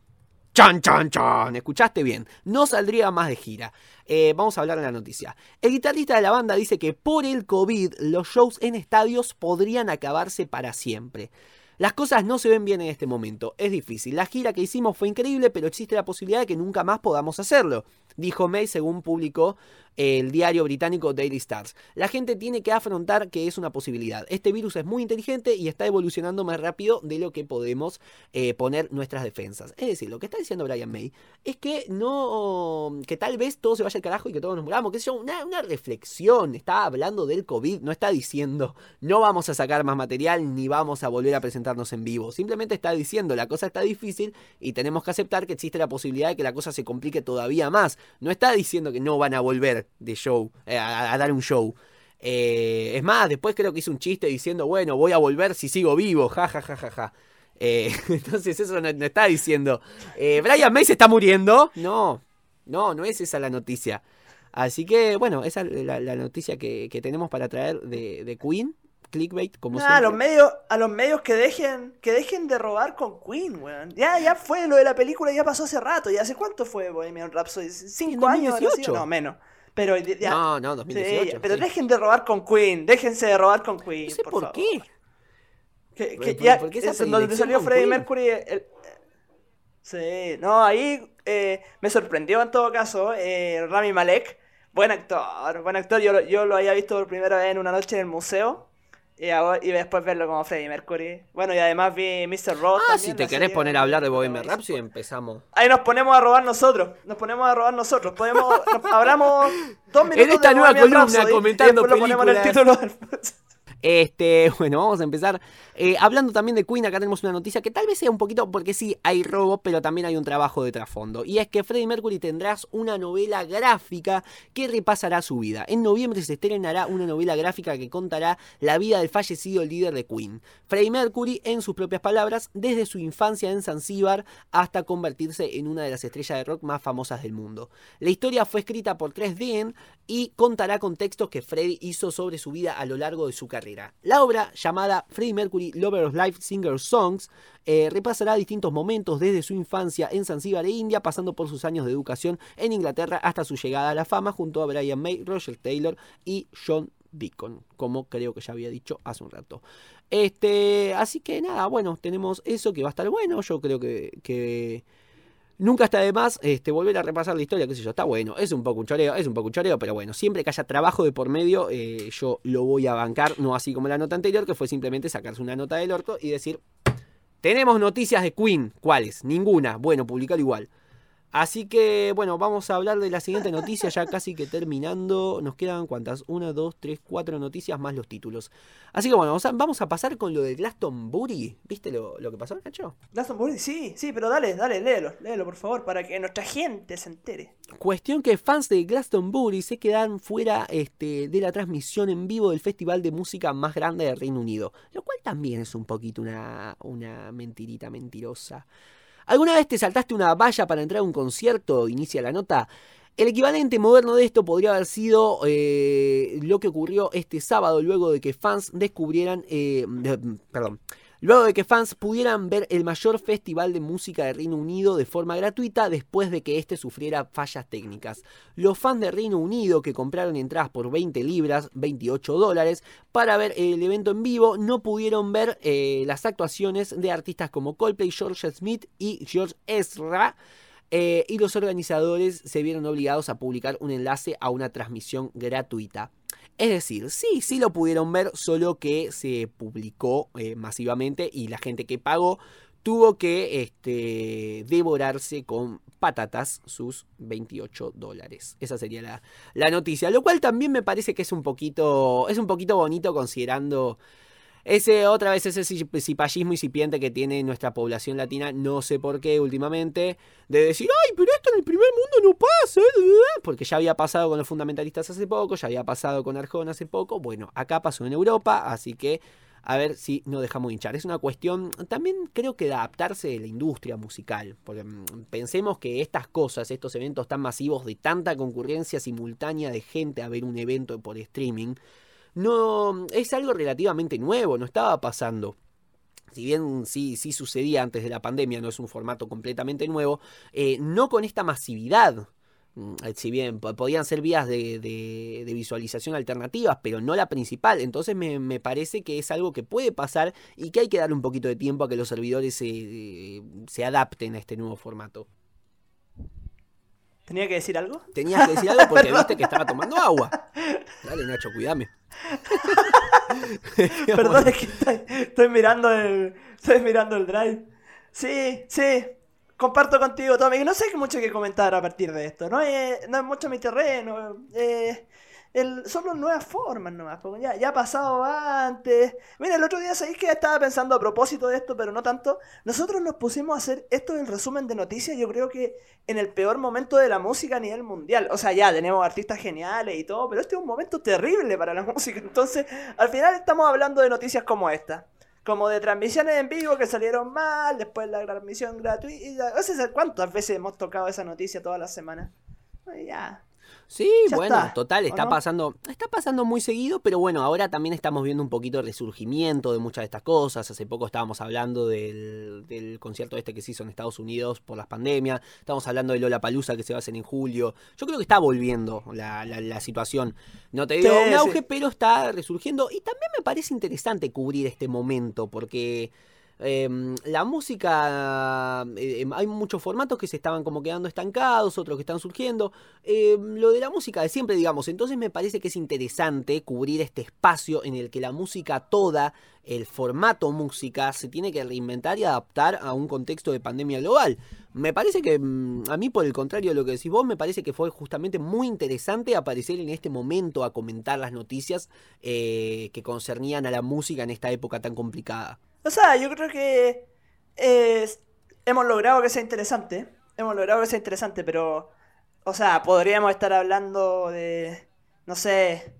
[SPEAKER 1] Chan, chan, chan. Escuchaste bien. No saldría más de gira. Eh, vamos a hablar de la noticia. El guitarrista de la banda dice que por el COVID los shows en estadios podrían acabarse para siempre. Las cosas no se ven bien en este momento. Es difícil. La gira que hicimos fue increíble, pero existe la posibilidad de que nunca más podamos hacerlo. Dijo May según publicó el diario británico Daily Stars. La gente tiene que afrontar que es una posibilidad. Este virus es muy inteligente y está evolucionando más rápido de lo que podemos eh, poner nuestras defensas. Es decir, lo que está diciendo Brian May es que no. que tal vez todo se vaya al carajo y que todos nos muramos. Que es una, una reflexión. Está hablando del COVID, no está diciendo no vamos a sacar más material ni vamos a volver a presentarnos en vivo. Simplemente está diciendo la cosa está difícil y tenemos que aceptar que existe la posibilidad de que la cosa se complique todavía más. No está diciendo que no van a volver de show, eh, a, dar un show. Eh, es más, después creo que hizo un chiste diciendo, bueno, voy a volver si sigo vivo, ja, ja, ja, ja, ja. Eh, *laughs* entonces eso no, está diciendo, Brian May se está muriendo. No, no, no es esa la noticia. Así que, bueno, esa es la, la noticia que, que tenemos para traer de, de Queen. Clickbait, como
[SPEAKER 2] Nah, a los medios, a los medios que dejen, que dejen de robar con Queen, weón. Ya, ya fue lo de la película, ya pasó hace rato. ¿Y hace cuánto fue Bohemian Rhapsody? ¿Cinco años? habrá sido?
[SPEAKER 1] 2018.
[SPEAKER 2] No, menos. Pero ya,
[SPEAKER 1] No, no,
[SPEAKER 2] sí,
[SPEAKER 1] 2018.
[SPEAKER 2] pero
[SPEAKER 1] sí.
[SPEAKER 2] dejen de robar con Queen, déjense de robar con Queen.
[SPEAKER 1] No sé por,
[SPEAKER 2] favor.
[SPEAKER 1] qué.
[SPEAKER 2] Que,
[SPEAKER 1] ¿Por-
[SPEAKER 2] que
[SPEAKER 1] por-
[SPEAKER 2] ya,
[SPEAKER 1] por qué esa
[SPEAKER 2] es donde salió Freddie? Mercury. el- sí, no, ahí eh, me sorprendió en todo caso eh, Rami Malek. Buen actor, buen actor. Yo, yo lo había visto por primera vez en una noche en el museo. Y, ahora- y después verlo como Freddie Mercury. Bueno, y además vi Mr. Ross.
[SPEAKER 1] Ah,
[SPEAKER 2] también,
[SPEAKER 1] si te querés
[SPEAKER 2] serie
[SPEAKER 1] poner a hablar de Bohemian Rhapsody, empezamos.
[SPEAKER 2] Ahí nos ponemos a robar nosotros. Nos ponemos a robar nosotros. Podemos, nos- hablamos dos *laughs* minutos
[SPEAKER 1] esta
[SPEAKER 2] de
[SPEAKER 1] nueva
[SPEAKER 2] Bohemian
[SPEAKER 1] columna
[SPEAKER 2] Rhapsody
[SPEAKER 1] comentando
[SPEAKER 2] y después lo ponemos en el título *laughs*
[SPEAKER 1] Este, *laughs* bueno, vamos a empezar. Eh, hablando también de Queen, acá tenemos una noticia que tal vez sea un poquito, porque sí, hay robo, pero también hay un trabajo de trasfondo. Y es que Freddie Mercury tendrás una novela gráfica que repasará su vida. En noviembre se estrenará una novela gráfica que contará la vida del fallecido líder de Queen. Freddie Mercury, en sus propias palabras, desde su infancia en Zanzíbar hasta convertirse en una de las estrellas de rock más famosas del mundo. La historia fue escrita por 3DN y contará con textos que Freddie hizo sobre su vida a lo largo de su carrera. La obra, llamada Freddie Mercury Lover of Life Singer Songs, eh, repasará distintos momentos desde su infancia en Zanzíbar e India, pasando por sus años de educación en Inglaterra hasta su llegada a la fama junto a Brian May, Roger Taylor y John Deacon, como creo que ya había dicho hace un rato. Este, así que nada, bueno, tenemos eso que va a estar bueno. Yo creo que, que nunca está de más este, volver a repasar la historia, qué sé yo, está bueno. Es un poco un choreo, es un poco un choreo, pero bueno, siempre que haya trabajo de por medio, eh, yo lo voy a bancar, no así como la nota anterior, que fue simplemente sacarse una nota del orto y decir, tenemos noticias de Queen, ¿cuáles? Ninguna, bueno, publicar igual. Así que, bueno, vamos a hablar de la siguiente noticia, ya casi que terminando. Nos quedan cuántas? Una, dos, tres, cuatro noticias más los títulos. Así que bueno, vamos a, vamos a pasar con lo de Glastonbury. ¿Viste lo, lo que pasó, Nacho?
[SPEAKER 2] Glastonbury, sí, sí, pero dale, dale, léelo, léelo por favor, para que nuestra gente se entere.
[SPEAKER 1] Cuestión que fans de Glastonbury se quedaron fuera este, de la transmisión en vivo del festival de música más grande del Reino Unido. Lo cual también es un poquito una, una mentirita mentirosa. ¿Alguna vez te saltaste una valla para entrar a un concierto? Inicia la nota. El equivalente moderno de esto podría haber sido eh, lo que ocurrió este sábado luego de que fans descubrieran, eh, perdón, luego de que fans pudieran ver el mayor festival de música de Reino Unido de forma gratuita después de que este sufriera fallas técnicas. Los fans de Reino Unido que compraron entradas por 20 libras, 28 dólares, para ver el evento en vivo no pudieron ver eh, las actuaciones de artistas como Coldplay, George Smith y George Ezra. eh, y los organizadores se vieron obligados a publicar un enlace a una transmisión gratuita. Es decir, sí, sí lo pudieron ver, solo que se publicó eh, masivamente y la gente que pagó tuvo que este, devorarse con patatas sus 28 dólares. Esa sería la, la noticia. Lo cual también me parece que es un poquito, es un poquito bonito considerando ese, otra vez ese ci- cipallismo incipiente que tiene nuestra población latina, no sé por qué últimamente, de decir, ay, pero esto en el primer mundo no pasa, porque ya había pasado con los fundamentalistas hace poco, ya había pasado con Arjona hace poco, bueno, acá pasó en Europa, así que a ver si no dejamos de hinchar. Es una cuestión también creo que de adaptarse de la industria musical, porque mm, pensemos que estas cosas, estos eventos tan masivos de tanta concurrencia simultánea de gente a ver un evento por streaming, no es algo relativamente nuevo, no estaba pasando. Si bien sí, sí sucedía antes de la pandemia, no es un formato completamente nuevo, eh, no con esta masividad. Mm, Si bien po- podían ser vías de, de- de visualización alternativas, pero no la principal. Entonces me, me parece que es algo que puede pasar y que hay que darle un poquito de tiempo a que los servidores se, se adapten a este nuevo formato.
[SPEAKER 2] ¿Tenía que decir algo?
[SPEAKER 1] Tenías que decir algo porque *laughs* viste que estaba tomando agua. Dale, Nacho, cuídame. *laughs*
[SPEAKER 2] Perdón, es que estoy, estoy mirando el. Estoy mirando el drive. Sí, sí. Comparto contigo, Tommy. No sé qué mucho que comentar a partir de esto. No es, no es mucho mi terreno. eh, el, son las nuevas formas nomás. porque ya, ya ha pasado antes. Mira, el otro día sabéis que estaba pensando a propósito de esto, pero no tanto. Nosotros nos pusimos a hacer esto del resumen de noticias. Yo creo que en el peor momento de la música a nivel mundial. O sea, ya tenemos artistas geniales y todo, pero este es un momento terrible para la *laughs* música. Entonces, al final estamos hablando de noticias como esta. Como de transmisiones en vivo que salieron mal, después la transmisión gratuita. Cuántas veces hemos tocado esa noticia todas las semanas. Ya.
[SPEAKER 1] Sí,
[SPEAKER 2] Ya
[SPEAKER 1] bueno,
[SPEAKER 2] está,
[SPEAKER 1] total,
[SPEAKER 2] ¿o
[SPEAKER 1] está
[SPEAKER 2] no?
[SPEAKER 1] pasando, está pasando muy seguido, pero bueno, ahora también estamos viendo un poquito el resurgimiento de muchas de estas cosas. Hace poco estábamos hablando del, del concierto este que se hizo en Estados Unidos por las pandemias, estamos hablando de Lola Palusa que se va a hacer en julio. Yo creo que está volviendo la, la- la situación. No te digo
[SPEAKER 2] Sí,
[SPEAKER 1] un auge,
[SPEAKER 2] sí.
[SPEAKER 1] pero está resurgiendo. Y también me parece interesante cubrir este momento, porque Em, la música, eh, em, hay muchos formatos que se estaban como quedando estancados, otros que están surgiendo. Em, lo de la música de siempre, digamos, entonces me parece que es interesante cubrir este espacio en el que la música toda, el formato música, se tiene que reinventar y adaptar a un contexto de pandemia global. Me parece que, mm, a mí por el contrario de lo que decís vos, me parece que fue justamente muy interesante aparecer en este momento a comentar las noticias eh, que concernían a la música en esta época tan complicada.
[SPEAKER 2] O sea, yo creo que hemos logrado que sea interesante. Hemos logrado que sea interesante, pero. O sea, podríamos estar hablando de. No sé.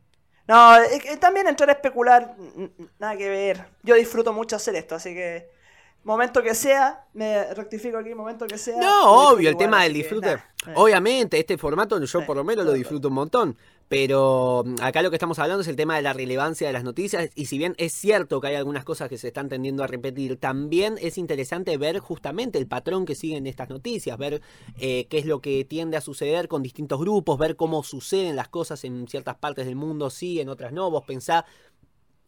[SPEAKER 2] No, también entrar a especular, nada que ver. Yo disfruto mucho hacer esto, así que momento que sea, me rectifico aquí, momento que sea.
[SPEAKER 1] No, obvio, el tema del disfrute. Obviamente, este formato yo por lo menos lo disfruto un montón. Pero mm, acá lo que estamos hablando es el tema de la relevancia de las noticias. Y si bien es cierto que hay algunas cosas que se están tendiendo a repetir, también es interesante ver justamente el patrón que siguen estas noticias, ver eh, qué es lo que tiende a suceder con distintos grupos, ver cómo suceden las cosas en ciertas partes del mundo, sí, en otras no. Vos pensá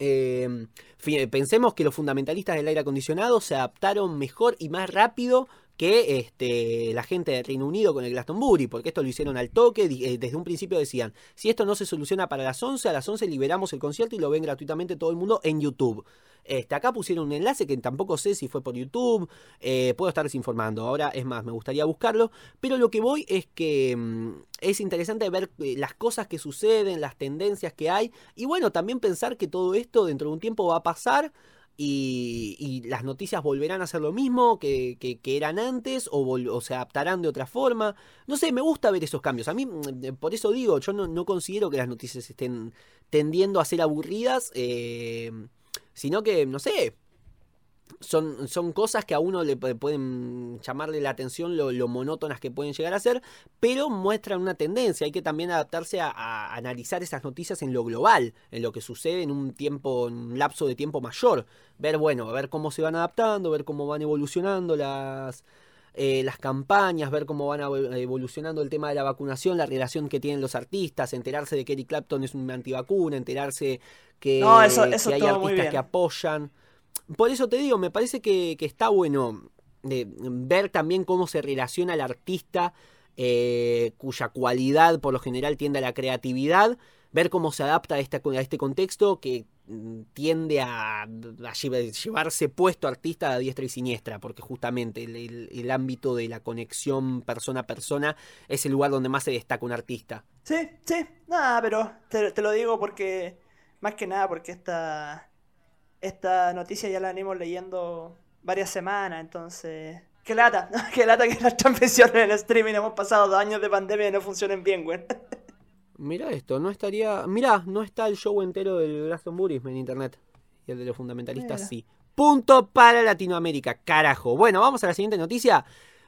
[SPEAKER 1] eh, pensemos que los fundamentalistas del aire acondicionado se adaptaron mejor y más rápido que este, la gente del Reino Unido con el Glastonbury, porque esto lo hicieron al toque, eh, desde un principio decían, si esto no se soluciona para las 11, a las 11 liberamos el concierto y lo ven gratuitamente todo el mundo en YouTube. Este, acá pusieron un enlace que tampoco sé si fue por YouTube, eh, puedo estar desinformando, ahora es más, me gustaría buscarlo, pero lo que voy es que mm, es interesante ver eh, las cosas que suceden, las tendencias que hay, y bueno, también pensar que todo esto dentro de un tiempo va a pasar. Y, las noticias volverán a ser lo mismo que, eran antes o, se adaptarán de otra forma. No sé, me gusta ver esos cambios. A mí, mm, por eso digo, yo no, considero que las noticias estén tendiendo a ser aburridas. Eh, sino que, no sé, son, son cosas que a uno le pueden llamarle la atención lo, monótonas que pueden llegar a ser, pero muestran una tendencia. Hay que también adaptarse a, analizar esas noticias en lo global, en lo que sucede en un tiempo, en un lapso de tiempo mayor. Ver, bueno, ver cómo se van adaptando, ver cómo van evolucionando las, eh, las campañas, ver cómo van evolucionando el tema de la vacunación, la relación que tienen los artistas, enterarse de que Eric Clapton es un antivacuna, enterarse que, hay artistas que apoyan. Por eso te digo, me parece que, está bueno de, ver también cómo se relaciona el artista, eh, cuya cualidad por lo general tiende a la creatividad, ver cómo se adapta a este, a este contexto que Mm, tiende a, llevarse puesto artista a diestra y siniestra, porque justamente el, ámbito de la conexión persona a persona es el lugar donde más se destaca un artista.
[SPEAKER 2] Sí, sí, nada, pero te, lo digo porque, más que nada, porque esta, esta noticia ya la venimos leyendo varias semanas, entonces... Qué lata, *laughs* qué lata que las transmisiones en streaming hemos pasado dos años de pandemia y no funcionen bien, güey. *laughs*
[SPEAKER 1] Mira esto, no estaría. Mira, no está el show entero del Glastonbury en internet. Y el de los fundamentalistas sí. Punto para Latinoamérica, carajo. Bueno, vamos a la siguiente noticia.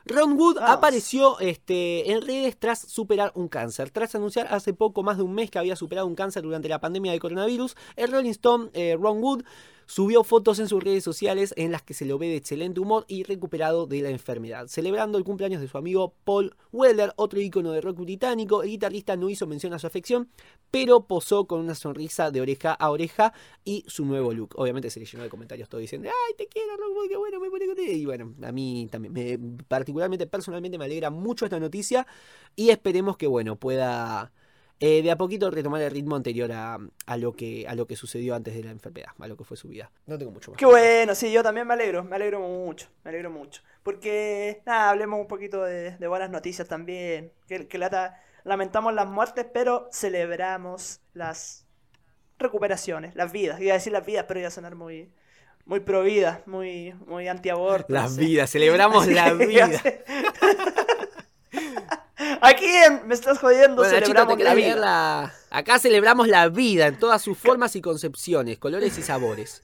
[SPEAKER 1] Ron Wood apareció este, en redes tras superar un cáncer. Tras anunciar hace poco más de un mes que había superado un cáncer durante la pandemia de coronavirus, el Rolling Stone eh, Ron Wood Subió fotos en sus redes sociales en las que se lo ve de excelente humor y recuperado de la enfermedad. Celebrando el cumpleaños de su amigo Paul Weller, otro ícono de rock británico, el guitarrista no hizo mención a su afección, pero posó con una sonrisa de oreja a oreja y su nuevo look. Obviamente se le llenó de comentarios todo diciendo, ¡ay, te quiero, Rock, qué bueno, me pone con Y bueno, a mí también, me, particularmente, personalmente me alegra mucho esta noticia y esperemos que, bueno, pueda eh, de a poquito retomar el ritmo anterior a, lo que, a lo que sucedió antes de la enfermedad, a lo que fue su vida. No tengo mucho más.
[SPEAKER 2] Qué bueno, sí, yo también me alegro, me alegro mucho, me alegro mucho. Porque, nada, hablemos un poquito de, buenas noticias también. Que, que lamentamos las muertes, pero celebramos las recuperaciones, las vidas. Iba a decir las vidas, pero iba a sonar muy, muy pro vida, muy, muy antiaborto.
[SPEAKER 1] Las vidas, celebramos *laughs* la vida.
[SPEAKER 2] Aquí me estás jodiendo, celebramos la vida.
[SPEAKER 1] Acá celebramos la vida en todas sus formas y concepciones, colores y sabores.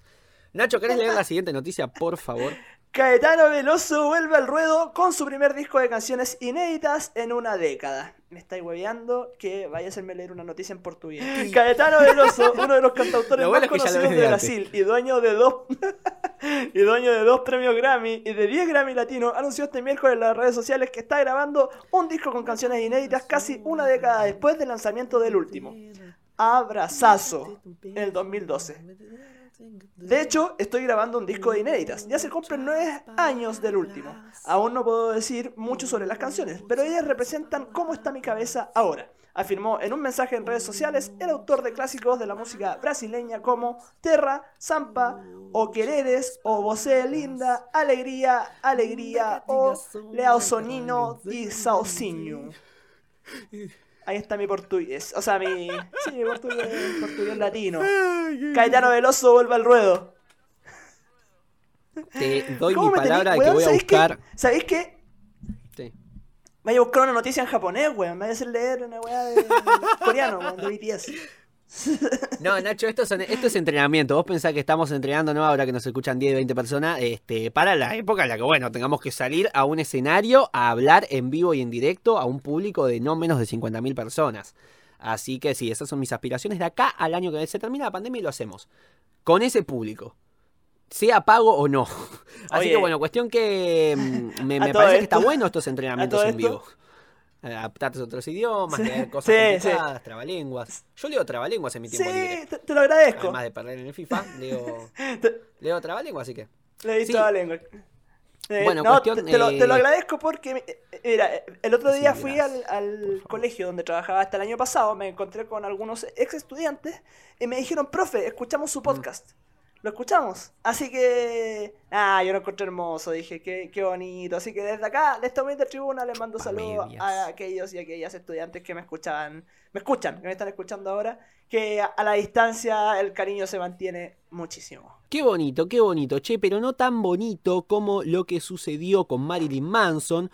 [SPEAKER 1] Nacho, ¿querés leer la siguiente noticia, por favor?
[SPEAKER 2] Caetano Veloso vuelve al ruedo con su primer disco de canciones inéditas en una década. Me estáis hueveando que vaya a hacerme leer una noticia en portugués. *laughs* Caetano Veloso, uno de los cantautores *laughs* más conocidos de Brasil y dueño de dos *laughs* y dueño de dos premios Grammy y de 10 Grammy Latino, anunció este miércoles en las redes sociales que está grabando un disco con canciones inéditas casi una década después del lanzamiento del último. Abrazazo, en el 2012. De hecho, estoy grabando un disco de inéditas. Ya se cumplen nueve años del último. Aún no puedo decir mucho sobre las canciones, pero ellas representan cómo está mi cabeza ahora. Afirmó en un mensaje en redes sociales el autor de clásicos de la música brasileña como Terra, Zampa, O Quereres, O Você Linda, Alegría, Alegría, O Leao Sonino y Saucinho. *laughs* Ahí está mi portugués. O sea, mi. Sí, mi portugués, portugués latino. *laughs* Caetano Veloso vuelve al ruedo.
[SPEAKER 1] Te doy mi
[SPEAKER 2] ¿Cómo me
[SPEAKER 1] palabra de que voy a buscar.
[SPEAKER 2] ¿Sabéis qué?
[SPEAKER 1] Sí.
[SPEAKER 2] Me voy a buscar una noticia en japonés, weón. Me voy a hacer leer una weá de coreano, weón, de BTS. *laughs*
[SPEAKER 1] No, Nacho, esto es, esto es entrenamiento. Vos pensás que estamos entrenando, ¿no? Ahora que nos escuchan 10, 20 personas, este, para la época en la que, bueno, tengamos que salir a un escenario a hablar en vivo y en directo a un público de no menos de 50.000 personas. Así que sí, esas son mis aspiraciones. De acá al año que se termina la pandemia y lo hacemos. Con ese público. Sea pago o no. *laughs* Así
[SPEAKER 2] Oye.
[SPEAKER 1] que bueno, cuestión que mm, me, *laughs* parece que está bueno estos entrenamientos en
[SPEAKER 2] esto-
[SPEAKER 1] vivo. Adaptarte a otros idiomas,
[SPEAKER 2] Sí,
[SPEAKER 1] leer cosas
[SPEAKER 2] sí,
[SPEAKER 1] complicadas, trabalenguas. Yo leo trabalenguas en mi tiempo libre.
[SPEAKER 2] Sí, te, te lo agradezco.
[SPEAKER 1] Además de perder en el FIFA, leo, *laughs* leo trabalengua, así que.
[SPEAKER 2] Le he
[SPEAKER 1] Sí.
[SPEAKER 2] visto la lengua. Eh,
[SPEAKER 1] Bueno,
[SPEAKER 2] no,
[SPEAKER 1] cuestión,
[SPEAKER 2] te, te lo, te lo
[SPEAKER 1] eh,
[SPEAKER 2] agradezco porque, eh, mira, el otro día fui al, al colegio donde trabajaba hasta el año pasado, me encontré con algunos ex estudiantes y me dijeron, profe, escuchamos su podcast. Lo escuchamos. Así que, ah, yo lo encontré hermoso, dije, qué, qué bonito. Así que desde acá, de esta humilde tribuna, les mando saludos a aquellos y aquellas estudiantes que me escuchaban, me escuchan, que me están escuchando ahora, que a la distancia el cariño se mantiene muchísimo.
[SPEAKER 1] Qué bonito, qué bonito, che, pero no tan bonito como lo que sucedió con Marilyn Manson,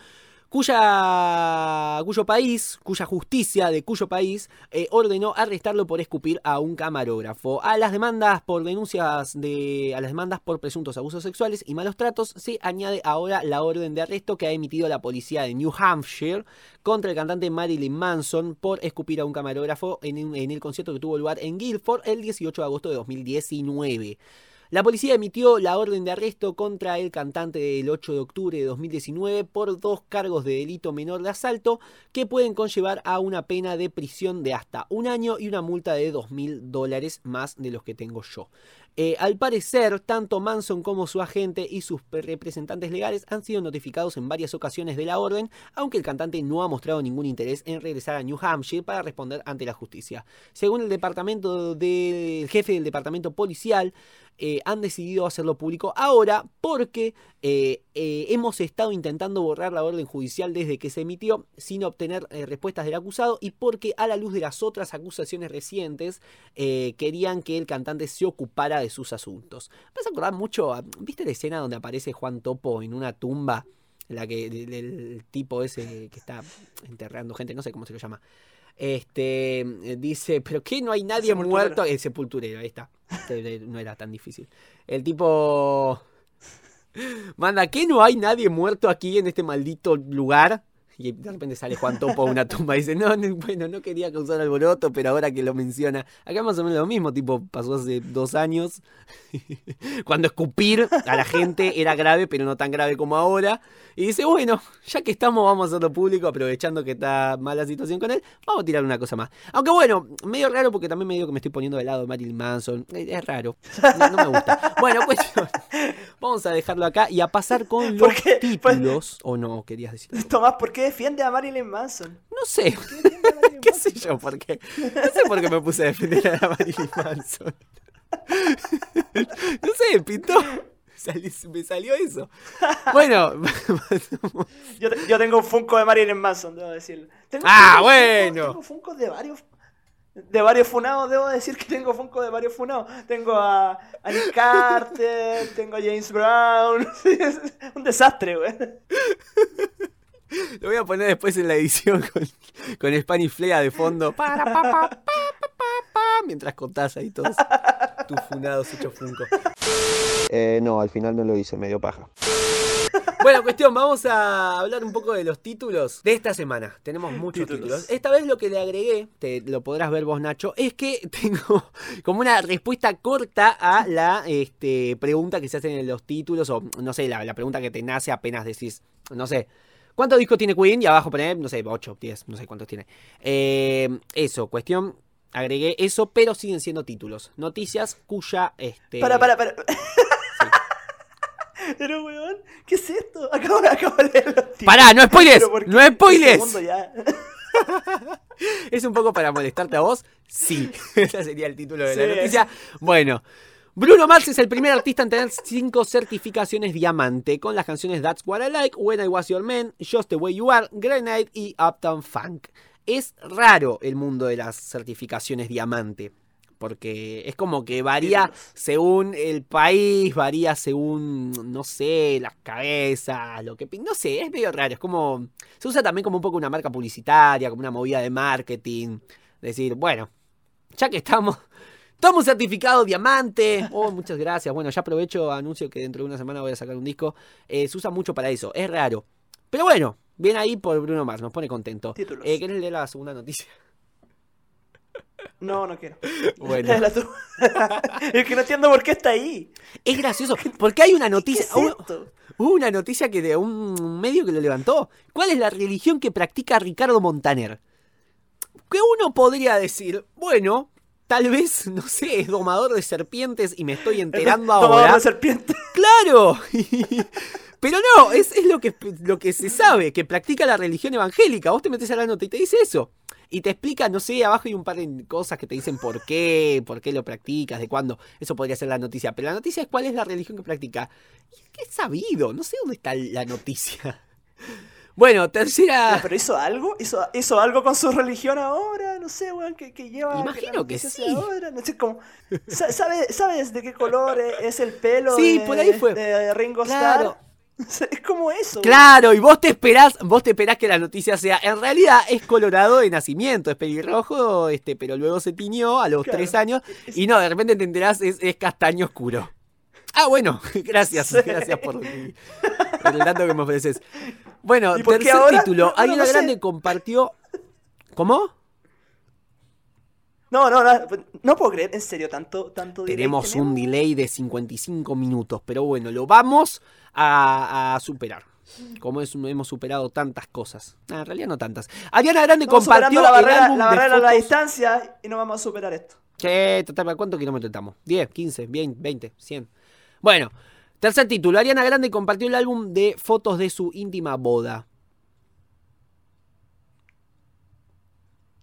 [SPEAKER 1] cuya, cuyo país, cuya justicia de cuyo país eh, ordenó arrestarlo por escupir a un camarógrafo. A las demandas por denuncias de, a las demandas por presuntos abusos sexuales y malos tratos se añade ahora la orden de arresto que ha emitido la policía de New Hampshire contra el cantante Marilyn Manson por escupir a un camarógrafo en, en el concierto que tuvo lugar en Guilford el 18 de agosto de 2019. La policía emitió la orden de arresto contra el cantante el 8 de octubre de 2019 por dos cargos de delito menor de asalto que pueden conllevar a una pena de prisión de hasta un año y una multa de 2 mil dólares más de los que tengo yo. Eh, al parecer, tanto Manson como su agente y sus representantes legales han sido notificados en varias ocasiones de la orden, aunque el cantante no ha mostrado ningún interés en regresar a New Hampshire para responder ante la justicia. Según el departamento del jefe del departamento policial, eh, han decidido hacerlo público ahora porque eh, eh, hemos estado intentando borrar la orden judicial desde que se emitió sin obtener eh, respuestas del acusado y porque a la luz de las otras acusaciones recientes querían que el cantante se ocupara de sus asuntos. Me hace acordar mucho, a- ¿viste la escena donde aparece Juan Topo en una tumba? La que del, del tipo ese que está enterrando gente, no sé cómo se lo llama. Este eh, dice, pero que no hay nadie
[SPEAKER 2] Sepulturero.
[SPEAKER 1] muerto. El sepulturero, ahí está. Eh, No era tan difícil. El tipo manda que no hay nadie muerto aquí en este maldito lugar. Y de repente sale Juan Topo a una tumba y dice, no, no, bueno, no quería causar alboroto, pero ahora que lo menciona, acá más o menos lo mismo, tipo, pasó hace dos años, *laughs* cuando escupir a la gente era grave, pero no tan grave como ahora, y dice, bueno, ya que estamos, vamos a hacerlo público, aprovechando que está mala situación con él, vamos a tirar una cosa más. Aunque bueno, medio raro porque también medio que me estoy poniendo del lado de Marilyn Manson, Eh, es raro, no, no me gusta. Bueno, cuestión, vamos a dejarlo acá y a pasar con *laughs*
[SPEAKER 2] ¿Por
[SPEAKER 1] los?
[SPEAKER 2] Pues-
[SPEAKER 1] títulos, o no, querías decir. *laughs*
[SPEAKER 2] Tomás, ¿por qué defiende a Marilyn Manson?
[SPEAKER 1] No sé,
[SPEAKER 2] ¿Por qué a *laughs*
[SPEAKER 1] sé yo, por qué. No sé por qué me puse a defender a Marilyn Manson. *laughs* No sé, pintó. Salí- me salió eso. Bueno, *laughs*
[SPEAKER 2] Yo, te- yo tengo un Funko de Marilyn Manson, debo decirlo. Tengo-
[SPEAKER 1] Ah, bueno.
[SPEAKER 2] Funko- Tengo Funko de varios. De varios funados, debo decir que tengo Funko de varios funados. Tengo a, a Nick Carter, tengo a James Brown. Un desastre, güey. *laughs*
[SPEAKER 1] lo voy a poner después en la edición *laughs* con, con Spanish Flea de fondo. Para, pa, pa, pa, pa, pa, pa, mientras contás ahí todos tus funados hechos Funko.
[SPEAKER 4] Eh, no, al final no lo hice, medio paja.
[SPEAKER 1] Bueno, cuestión, vamos a hablar un poco de los títulos de esta semana. Tenemos muchos
[SPEAKER 2] Títulos.
[SPEAKER 1] títulos. Esta vez lo que le agregué, te lo podrás ver vos, Nacho, es que *laughs* tengo como una respuesta corta a la este, pregunta que se hacen en los títulos, o no sé, la, la pregunta que te nace apenas decís, no sé. ¿Cuántos discos tiene Queen? Y abajo poner, no sé, 8, 10, no sé cuántos tiene. Eh, eso, cuestión. agregué eso, pero siguen siendo títulos. Noticias cuya. Este,
[SPEAKER 2] Para, para, para. *laughs* Pero, weón, ¿qué es esto? Acabo, acabo de leer los títulos.
[SPEAKER 1] Pará, no spoilers, no spoilers.
[SPEAKER 2] Segundo ya. *laughs*
[SPEAKER 1] ¿Es un poco para molestarte a vos? Sí. *laughs* Ese sería el título de
[SPEAKER 2] Sí.
[SPEAKER 1] la noticia. Bueno. Bruno Mars es el primer artista en tener cinco certificaciones diamante con las canciones That's What I Like, When I Was Your Man, Just the Way You Are, Grenade y Uptown Funk. Es raro el mundo de las certificaciones diamante. Porque es como que varía según el país, varía según, no sé, las cabezas, lo que... No sé, es medio raro. Es como... Se usa también como un poco una marca publicitaria, como una movida de marketing. Decir, bueno, ya que estamos... Toma un certificado diamante. Oh, muchas gracias. Bueno, ya aprovecho, anuncio que dentro de una semana voy a sacar un disco. Eh, se usa mucho para eso, es raro. Pero bueno, bien ahí por Bruno Mars, nos pone contento.
[SPEAKER 2] Títulos.
[SPEAKER 1] Eh, ¿Querés leer la segunda noticia?
[SPEAKER 2] No, no quiero.
[SPEAKER 1] Bueno, *laughs*
[SPEAKER 2] es que no entiendo por qué está ahí.
[SPEAKER 1] es gracioso, porque hay una
[SPEAKER 2] ¿Qué
[SPEAKER 1] noticia... hubo- una noticia que de un medio que lo levantó. ¿Cuál es la religión que practica Ricardo Montaner? Que uno podría decir, bueno, tal vez, *laughs* no sé, es domador de serpientes y me estoy *laughs* enterando ahora.
[SPEAKER 2] de serpiente. *laughs*
[SPEAKER 1] ¡Claro! Pero no, es, es lo, que, lo que se sabe, que practica la religión evangélica. Vos te metes a la nota y te dice eso. Y te explica, no sé, abajo hay un par de cosas que te dicen por qué, por qué lo practicas, de cuándo. Eso podría ser la noticia. Pero la noticia es cuál es la religión que practica. Y es que es sabido, no sé dónde está la noticia. Bueno, tercera...
[SPEAKER 2] ¿Pero hizo algo? ¿Hizo, ¿Hizo algo con su religión ahora? No sé, weón, que, que lleva.
[SPEAKER 1] Imagino que
[SPEAKER 2] sea
[SPEAKER 1] sí.
[SPEAKER 2] Ahora. No sé cómo. Sa- ¿sabe- ¿Sabes de qué color es el pelo
[SPEAKER 1] Sí,
[SPEAKER 2] de,
[SPEAKER 1] por ahí fue.
[SPEAKER 2] de Ringo
[SPEAKER 1] Claro. *laughs*
[SPEAKER 2] Starr? Es como eso.
[SPEAKER 1] Claro, y vos te esperás, vos te esperás que la noticia sea, en realidad es colorado de nacimiento, es pelirrojo, este, pero luego se tiñó a los
[SPEAKER 2] Claro.
[SPEAKER 1] tres años y no, de repente te enterás es, es castaño oscuro. Ah, bueno, *laughs* gracias,
[SPEAKER 2] Sí.
[SPEAKER 1] gracias por, por el dato que me ofreces. Bueno,
[SPEAKER 2] ¿Y por qué
[SPEAKER 1] tercer
[SPEAKER 2] ahora?
[SPEAKER 1] título,
[SPEAKER 2] No,
[SPEAKER 1] Ariana
[SPEAKER 2] no sé.
[SPEAKER 1] Grande compartió... ¿Cómo?
[SPEAKER 2] No, no, no, no puedo creer, en serio, tanto, tanto delay
[SPEAKER 1] Tenemos un delay de 55 minutos, pero bueno, lo vamos a, a superar. Como es- hemos superado tantas cosas. Ah, en realidad no tantas. Ariana Grande compartió
[SPEAKER 2] la
[SPEAKER 1] el
[SPEAKER 2] barrera,
[SPEAKER 1] álbum
[SPEAKER 2] la
[SPEAKER 1] de
[SPEAKER 2] barrera de la distancia y no vamos a superar esto.
[SPEAKER 1] Che, total, ¿a cuántos kilómetros estamos? 10, 15, 20, 20, 100. Bueno, tercer título. Ariana Grande compartió el álbum de fotos de su íntima boda.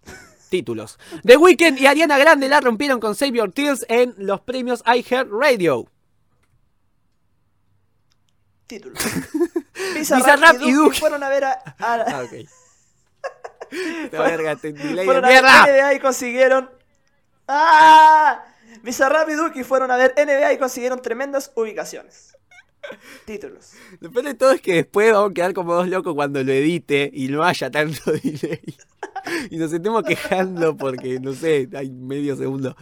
[SPEAKER 1] *laughs* Títulos. The Weeknd y Ariana Grande la rompieron con Save Your Tears en los premios iHeartRadio.
[SPEAKER 2] Título. *laughs*
[SPEAKER 1] Bizarrap y Duki.
[SPEAKER 2] fueron a ver a, a-
[SPEAKER 1] Ah, *laughs* verga, te- delay de
[SPEAKER 2] fueron a
[SPEAKER 1] mierda.
[SPEAKER 2] Y consiguieron. ¡Ah! Bizarrap y Duki fueron a ver NBA y consiguieron tremendas ubicaciones. Títulos.
[SPEAKER 1] Lo peor de todo es que después vamos a quedar como dos locos cuando lo edite y no haya tanto *laughs* delay. Y nos estemos quejando porque, no sé, hay medio segundo.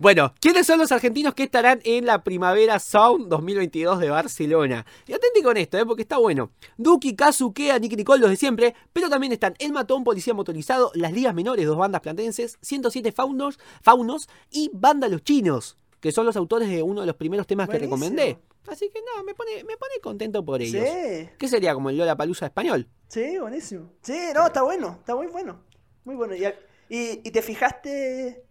[SPEAKER 1] Bueno, ¿quiénes son los argentinos que estarán en la Primavera Sound 2022 de Barcelona? Y atente con esto, ¿eh? porque está bueno. Duki, Kazu, Kea, Nicky Nicole, los de siempre, pero también están El Matón, Policía Motorizado, Las Ligas Menores, dos bandas platenses, 107 Faunos, Faunos y Banda Los Chinos, que son los autores de uno de los primeros temas que recomendé. Así que no, me pone, me pone contento por ellos.
[SPEAKER 2] Sí,
[SPEAKER 1] ¿Qué sería como el Lola Palusa español?
[SPEAKER 2] sí, buenísimo. Sí, no, está bueno, está muy bueno. Muy bueno. Y, y, y te fijaste,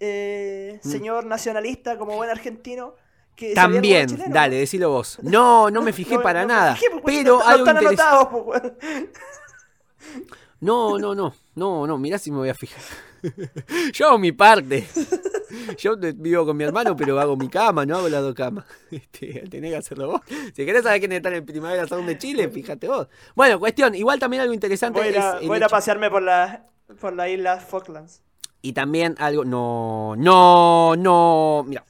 [SPEAKER 2] eh,
[SPEAKER 1] Mm.
[SPEAKER 2] señor nacionalista, como buen argentino, que
[SPEAKER 1] También, dale, decilo vos. No, no me *laughs* fijé
[SPEAKER 2] No,
[SPEAKER 1] para
[SPEAKER 2] no me
[SPEAKER 1] nada.
[SPEAKER 2] fijé, pues,
[SPEAKER 1] pero
[SPEAKER 2] no,
[SPEAKER 1] algo
[SPEAKER 2] están anotados, pues.
[SPEAKER 1] No, no, no, no, no, mirá si me voy a fijar. *laughs* Yo hago mi parte. Yo vivo con mi hermano, pero hago mi cama, no hago las dos camas. *laughs* Este, tenés que hacerlo vos. Si querés saber quién está en el Primavera Sound de Chile, fíjate vos. Bueno, cuestión, igual también algo interesante
[SPEAKER 2] Voy a
[SPEAKER 1] es
[SPEAKER 2] voy a pasearme por la, por la isla Falklands.
[SPEAKER 1] Y también algo. No, no, no. Mira.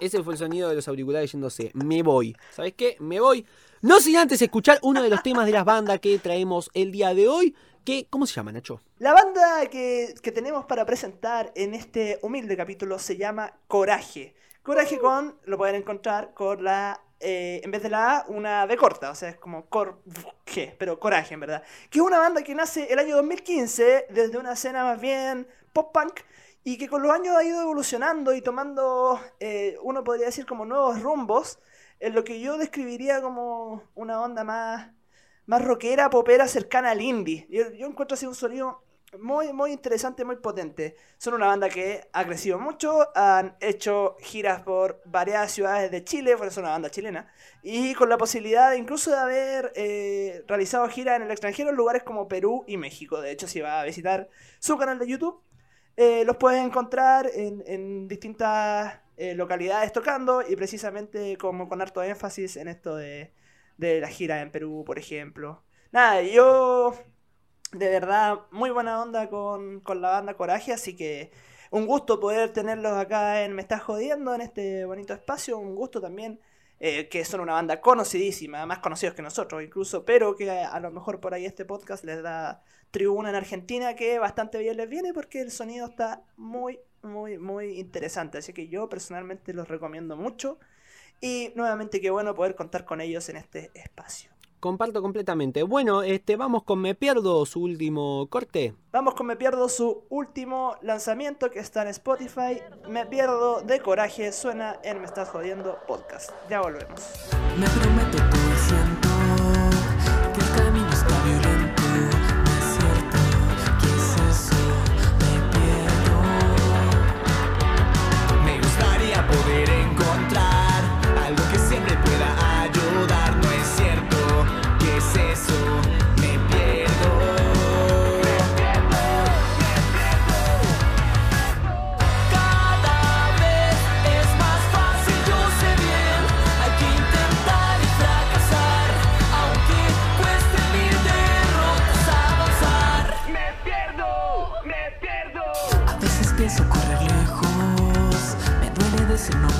[SPEAKER 1] Ese fue el sonido de los auriculares yéndose. Me voy. ¿Sabes qué? Me voy. No sin antes escuchar uno de los temas de las bandas que traemos el día de hoy. Que, ¿Cómo se llama, Nacho?
[SPEAKER 2] La banda que, que tenemos para presentar en este humilde capítulo se llama Coraje. Coraje con, lo pueden encontrar con la, eh, en vez de la A, una B corta, o sea, es como Corje, *laughs* pero Coraje en verdad. Que es una banda que nace el año 2015 desde una escena más bien pop-punk y que con los años ha ido evolucionando y tomando, eh, uno podría decir como nuevos rumbos, en lo que yo describiría como una onda más más rockera, popera, cercana al indie. Yo encuentro así un sonido muy, muy interesante, muy potente. Son una banda que ha crecido mucho, han hecho giras por varias ciudades de Chile, por eso es una banda chilena, y con la posibilidad incluso de haber eh, realizado giras en el extranjero en lugares como Perú y México. De hecho, si va a visitar su canal de YouTube, eh, los puedes encontrar en, en distintas eh, localidades tocando y precisamente como con harto énfasis en esto de, de la gira en Perú, por ejemplo. Nada, yo de verdad muy buena onda con, con la banda Coraje, así que un gusto poder tenerlos acá en Me Estás Jodiendo, en este bonito espacio, un gusto también eh, que son una banda conocidísima, más conocidos que nosotros incluso, pero que a, a lo mejor por ahí este podcast les da tribuna en Argentina que bastante bien les viene porque el sonido está muy, muy, muy interesante. Así que yo personalmente los recomiendo mucho. Y nuevamente qué bueno poder contar con ellos en este espacio.
[SPEAKER 1] Comparto completamente. Bueno, este, vamos con Me Pierdo, su último corte.
[SPEAKER 2] Vamos con Me Pierdo, su último lanzamiento que está en Spotify. Me Pierdo de Coraje, suena en Me Estás Jodiendo Podcast. Ya volvemos.
[SPEAKER 5] Me prometo No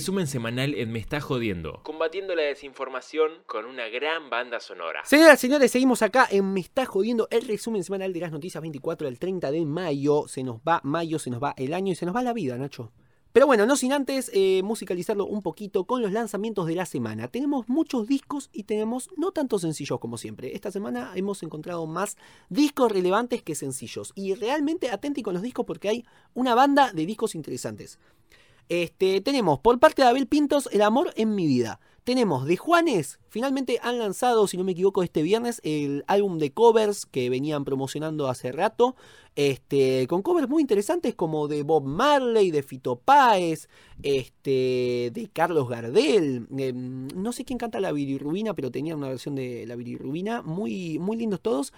[SPEAKER 3] Resumen semanal en Me Está Jodiendo. Combatiendo la desinformación con una gran banda sonora.
[SPEAKER 1] Señoras y señores, seguimos acá en Me Está Jodiendo el resumen semanal de las noticias 24 del 30 de mayo. Se nos va mayo, se nos va el año y se nos va la vida, Nacho. Pero bueno, no sin antes eh, musicalizarlo un poquito con los lanzamientos de la semana. Tenemos muchos discos y tenemos no tanto sencillos como siempre. Esta semana hemos encontrado más discos relevantes que sencillos. Y realmente atenti con los discos porque hay una banda de discos interesantes. Este, tenemos por parte de Abel Pintos El amor en mi vida. Tenemos de Juanes, finalmente han lanzado, si no me equivoco, este viernes el álbum de covers que venían promocionando hace rato. Este, con covers muy interesantes como de Bob Marley, de Fito Páez, este, de Carlos Gardel. eh, no sé quién canta la bilirrubina, pero tenían una versión de la bilirrubina. Muy, muy lindos todos.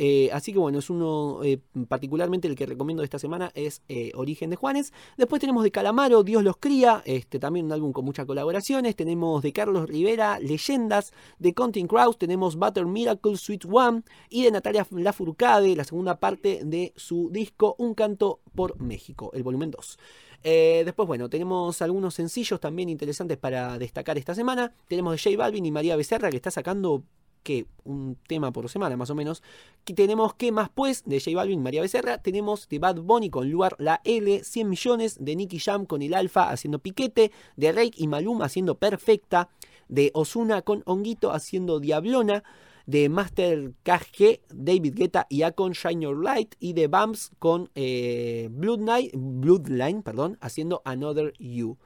[SPEAKER 1] Eh, así que bueno, es uno eh, particularmente el que recomiendo de esta semana es eh, Origen de Juanes. Después tenemos de Calamaro, Dios los cría, este, también un álbum con muchas colaboraciones. Tenemos de Carlos Rivera, Leyendas, De Counting Crows tenemos Butter Miracle Sweet One. Y de Natalia Lafourcade, la segunda parte de su disco Un Canto por México, el volumen 2. Eh, después, bueno, tenemos algunos sencillos también interesantes para destacar esta semana. Tenemos de J Balvin y María Becerra que está sacando que un tema por semana más o menos. Que tenemos que más pues de J Balvin y María Becerra. Tenemos de Bad Bunny con Luar La L, 100 millones de Nicky Jam con el Alfa haciendo piquete, de Rake y Malum haciendo perfecta, de Osuna con Honguito haciendo Diablona de Master KG, David Guetta y Akon Shine Your Light y de Bumps con eh, Bloodline, Bloodline perdón, haciendo Another You.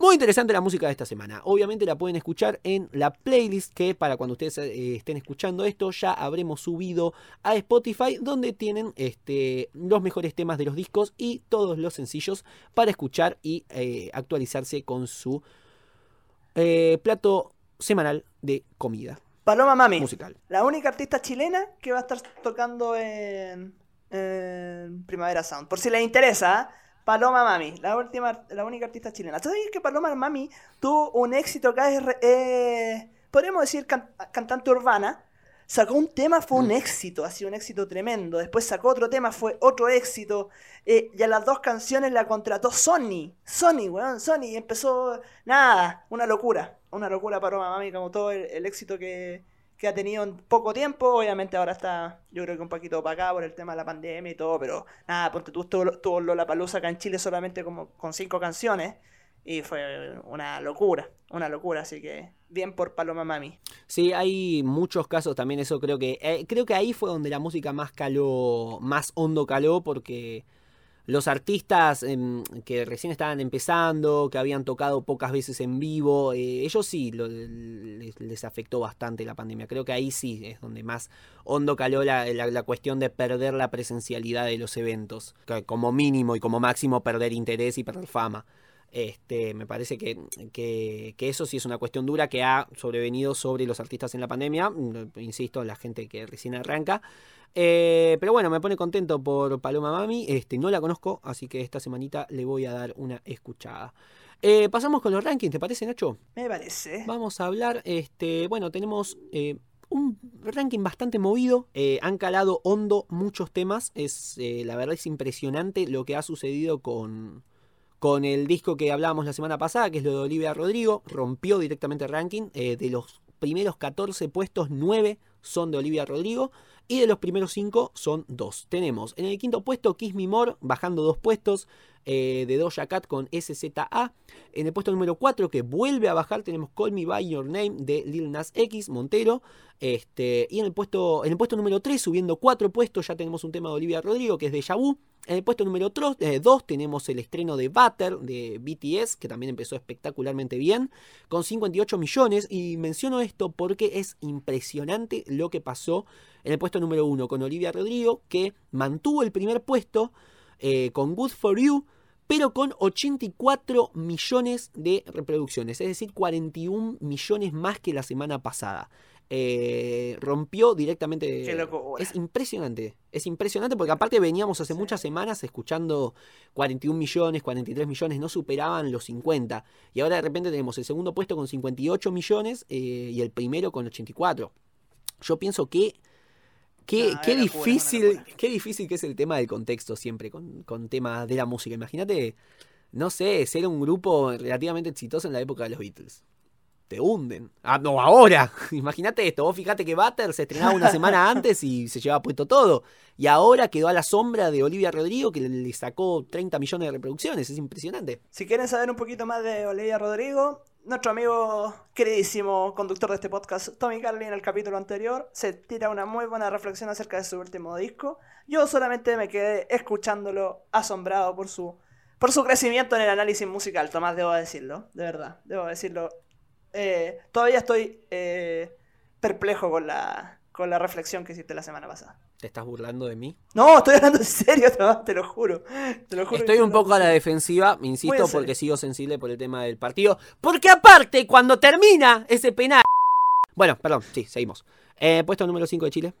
[SPEAKER 1] Muy interesante la música de esta semana. Obviamente la pueden escuchar en la playlist que para cuando ustedes eh, estén escuchando esto ya habremos subido a Spotify donde tienen este, los mejores temas de los discos y todos los sencillos para escuchar y eh, actualizarse con su eh, plato semanal de comida
[SPEAKER 2] Paloma Mami,
[SPEAKER 1] musical.
[SPEAKER 2] la única artista chilena que va a estar tocando en, en Primavera Sound. Por si les interesa. Paloma Mami, la, última, la única artista chilena. ¿Sabes que Paloma Mami tuvo un éxito acá? Eh, podríamos decir can- cantante urbana. Sacó un tema, fue un éxito, ha sido un éxito tremendo. Después sacó otro tema, fue otro éxito. Eh, y a las dos canciones la contrató Sony. Sony, weón, Sony. Y empezó, nada, una locura. Una locura Paloma Mami, como todo el, el éxito que, que ha tenido en poco tiempo. Obviamente ahora está, yo creo que un poquito opacada por el tema de la pandemia y todo. Pero nada, ponte tú, tuvo, tuvo Lollapalooza acá en Chile solamente como con cinco canciones. Y fue una locura, una locura. Así que bien por Paloma Mami.
[SPEAKER 1] Sí, hay muchos casos también, eso creo que eh, creo que ahí fue donde la música más caló, más hondo caló porque los artistas em, que recién estaban empezando, que habían tocado pocas veces en vivo, eh, ellos sí lo- les, les afectó bastante la pandemia. Creo que ahí sí es donde más hondo caló la, la- la cuestión de perder la presencialidad de los eventos, como mínimo y como máximo perder interés y perder fama. Este, me parece que, que- que eso sí es una cuestión dura que ha sobrevenido sobre los artistas en la pandemia, mm, insisto, la gente que recién arranca. Eh, pero bueno, me pone contento por Paloma Mami, este, no la conozco, así que esta semanita le voy a dar una escuchada. Eh, pasamos con los rankings, ¿te parece Nacho?
[SPEAKER 2] Me parece.
[SPEAKER 1] Vamos a hablar, este, bueno, tenemos eh, un ranking bastante movido, eh, han calado hondo muchos temas, es, eh, la verdad es impresionante lo que ha sucedido con, con el disco que hablábamos la semana pasada, que es lo de Olivia Rodrigo, rompió directamente el ranking, eh, de los primeros 14 puestos, 9 son de Olivia Rodrigo, y de los primeros 5 son 2. Tenemos en el quinto puesto Kiss Me More, bajando dos puestos, eh, de Doja Cat con SZA. En el puesto número 4, que vuelve a bajar, tenemos Call Me By Your Name de Lil Nas X, Montero. Este, y en el, puesto, en el puesto número 3, subiendo 4 puestos, ya tenemos un tema de Olivia Rodrigo, que es de Vu. En el puesto número 2 tenemos el estreno de Butter de BTS, que también empezó espectacularmente bien, con 58 millones. Y menciono esto porque es impresionante lo que pasó en el puesto número 1 con Olivia Rodrigo, que mantuvo el primer puesto eh, con Good For You, pero con 84 millones de reproducciones, es decir, 41 millones más que la semana pasada. Eh, rompió directamente.
[SPEAKER 2] Qué locura.
[SPEAKER 1] Es impresionante. Es impresionante porque aparte veníamos hace muchas semanas escuchando 41 millones, 43 millones, no superaban los 50. Y ahora de repente tenemos el segundo puesto con 58 millones eh, y el primero con 84. Yo pienso que Qué,
[SPEAKER 2] No,
[SPEAKER 1] qué
[SPEAKER 2] es locura, es
[SPEAKER 1] difícil, qué difícil que es el tema del contexto siempre con, con temas de la música. Imagínate, no sé, ser un grupo relativamente exitoso en la época de los Beatles. Te hunden. Ah, no, ahora. *laughs* Imagínate esto. Vos fíjate que Butter se estrenaba una semana *laughs* antes y se llevaba puesto todo. Y ahora quedó a la sombra de Olivia Rodrigo que le, le sacó 30 millones de reproducciones. Es impresionante.
[SPEAKER 2] Si quieren saber un poquito más de Olivia Rodrigo, nuestro amigo queridísimo conductor de este podcast, Tommy Carly, en el capítulo anterior, se tira una muy buena reflexión acerca de su último disco. Yo solamente me quedé escuchándolo asombrado por su, por su crecimiento en el análisis musical, Tomás, debo decirlo, de verdad, debo decirlo. Eh, todavía estoy eh, perplejo con la, con la reflexión que hiciste la semana pasada.
[SPEAKER 1] ¿Te estás burlando de mí?
[SPEAKER 2] No, estoy hablando en serio, *laughs* te lo juro. Te lo juro
[SPEAKER 1] Estoy un poco a la defensiva,
[SPEAKER 2] Muy
[SPEAKER 1] insisto, porque sigo sensible por el tema del partido. Porque aparte, cuando termina ese penal... Bueno, perdón, sí, seguimos. Eh, puesto número 5 de Chile.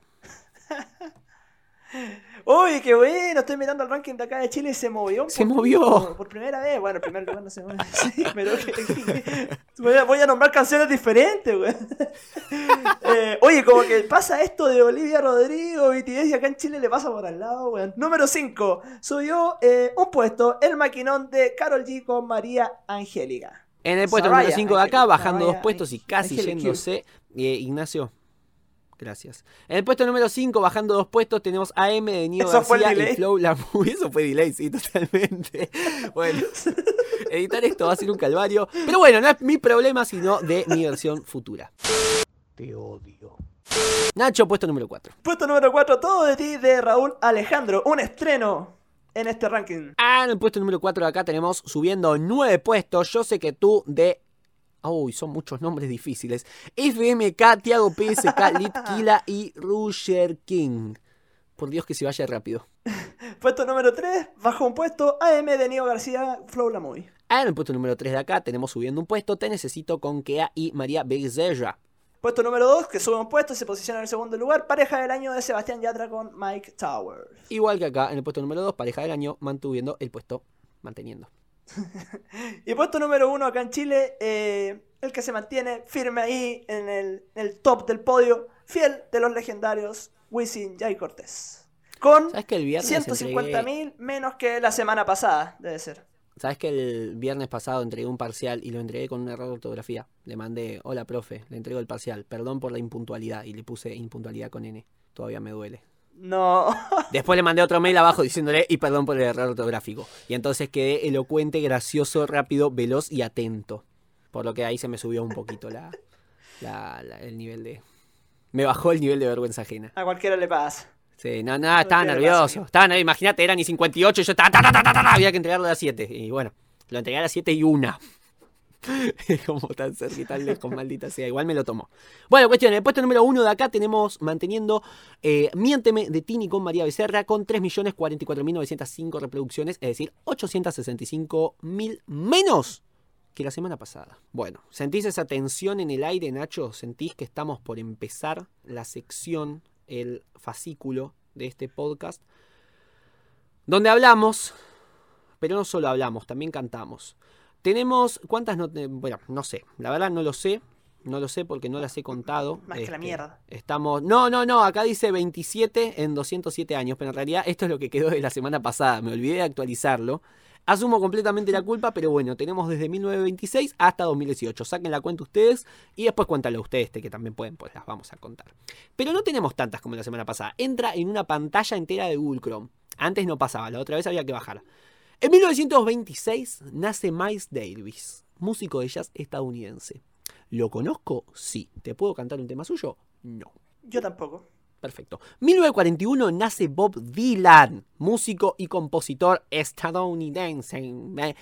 [SPEAKER 1] *laughs*
[SPEAKER 2] Uy, qué bueno, estoy mirando el ranking de acá de Chile y se movió. un
[SPEAKER 1] Se movió.
[SPEAKER 2] Por primera vez. Bueno, el primer lugar no se mueve. *laughs* Sí, pero voy, a, voy a nombrar canciones diferentes, güey. *laughs* Eh, oye, como que pasa esto de Olivia Rodrigo, BTS, y acá en Chile le pasa por al lado, güey. Número 5. Subió eh, un puesto el maquinón de Carol G con María Angélica.
[SPEAKER 1] En el puesto número 5 de acá, bajando dos puestos y casi yéndose. eh, Ignacio. Gracias. En el puesto número 5, bajando dos puestos, tenemos AM de Nio
[SPEAKER 2] ¿Eso fue el
[SPEAKER 1] García y
[SPEAKER 2] delay?
[SPEAKER 1] Flow La Movie. *laughs* Eso fue delay, sí, totalmente. *laughs* Bueno, *laughs* editar esto va a ser un calvario. Pero bueno, no es mi problema, sino de mi versión futura.
[SPEAKER 4] Te odio.
[SPEAKER 1] Nacho, puesto número 4.
[SPEAKER 2] Puesto número 4, todo de ti de Raúl Alejandro. Un estreno en este ranking.
[SPEAKER 1] Ah, en el puesto número 4 de acá tenemos subiendo 9 puestos. Yo sé que tú de. Uy, son muchos nombres difíciles. FMK, Tiago PSK, *laughs* Litkila y Rusher King. Por Dios que se vaya rápido. *laughs*
[SPEAKER 2] Puesto número 3, bajo un puesto, AM de Nio García, Flow La Movie.
[SPEAKER 1] Ah, en el puesto número 3 de acá tenemos subiendo un puesto. Te necesito con Kea y María Becerra.
[SPEAKER 2] Puesto número 2, que sube un puesto y se posiciona en el segundo lugar, pareja del año de Sebastián Yatra con Mike Towers.
[SPEAKER 1] Igual que acá, en el puesto número 2, pareja del año, mantuviendo el puesto, manteniendo. *laughs*
[SPEAKER 2] Y puesto número 1 acá en Chile, eh, el que se mantiene firme ahí en el, en el top del podio, fiel de los legendarios, Wisin Jay Cortés. Con
[SPEAKER 1] ¿Sabes que el viernes
[SPEAKER 2] 150
[SPEAKER 1] entregué-
[SPEAKER 2] mil menos que la semana pasada, debe ser.
[SPEAKER 1] ¿Sabes que el viernes pasado entregué un parcial y lo entregué con un error de ortografía? Le mandé, hola profe, le entrego el parcial, perdón por la impuntualidad y le puse impuntualidad con N. Todavía me duele.
[SPEAKER 2] No. *laughs*
[SPEAKER 1] Después le mandé otro mail abajo diciéndole y perdón por el error ortográfico. Y entonces quedé elocuente, gracioso, rápido, veloz y atento. Por lo que ahí se me subió un poquito la, la- la- el nivel de... Me bajó el nivel de vergüenza ajena.
[SPEAKER 2] A cualquiera le pasa.
[SPEAKER 1] Sí, no, no, estaba
[SPEAKER 2] ¿Qué le
[SPEAKER 1] nervioso. Estaba nervioso. Imagínate, eran y 58 y yo estaba... ta, ta, ta, ta, ta, ta, había que entregarlo a las 7. Y bueno, lo entregué a las 7 y una. *laughs* Como tan cerca tan lejos, maldita sea. Igual me lo tomó. Bueno, cuestión, en el puesto número 1 de acá tenemos manteniendo eh, Miénteme de Tini con María Becerra con 3.044.905 reproducciones, es decir, 865.000 menos que la semana pasada. Bueno, ¿sentís esa tensión en el aire, Nacho? ¿Sentís que estamos por empezar la sección, el fascículo de este podcast? Donde hablamos, pero no solo hablamos, también cantamos. Tenemos, ¿cuántas no? Bueno, no sé, la verdad no lo sé. No lo sé porque no las he contado.
[SPEAKER 2] Más que la
[SPEAKER 1] Este,
[SPEAKER 2] mierda.
[SPEAKER 1] Estamos. No, no, no. Acá dice 27 en 207 años. Pero en realidad esto es lo que quedó de la semana pasada. Me olvidé de actualizarlo. Asumo completamente la culpa, pero bueno, tenemos desde 1926 hasta 2018. Saquen la cuenta ustedes y después cuéntalo ustedes, este, que también pueden, pues las vamos a contar. Pero no tenemos tantas como la semana pasada. Entra en una pantalla entera de Google Chrome. Antes no pasaba, la otra vez había que bajar. En 1926 nace Miles Davis, músico de jazz estadounidense. ¿Lo conozco? Sí. ¿Te puedo cantar un tema suyo? No.
[SPEAKER 2] Yo tampoco.
[SPEAKER 1] Perfecto. 1941 nace Bob Dylan, músico y compositor estadounidense. Me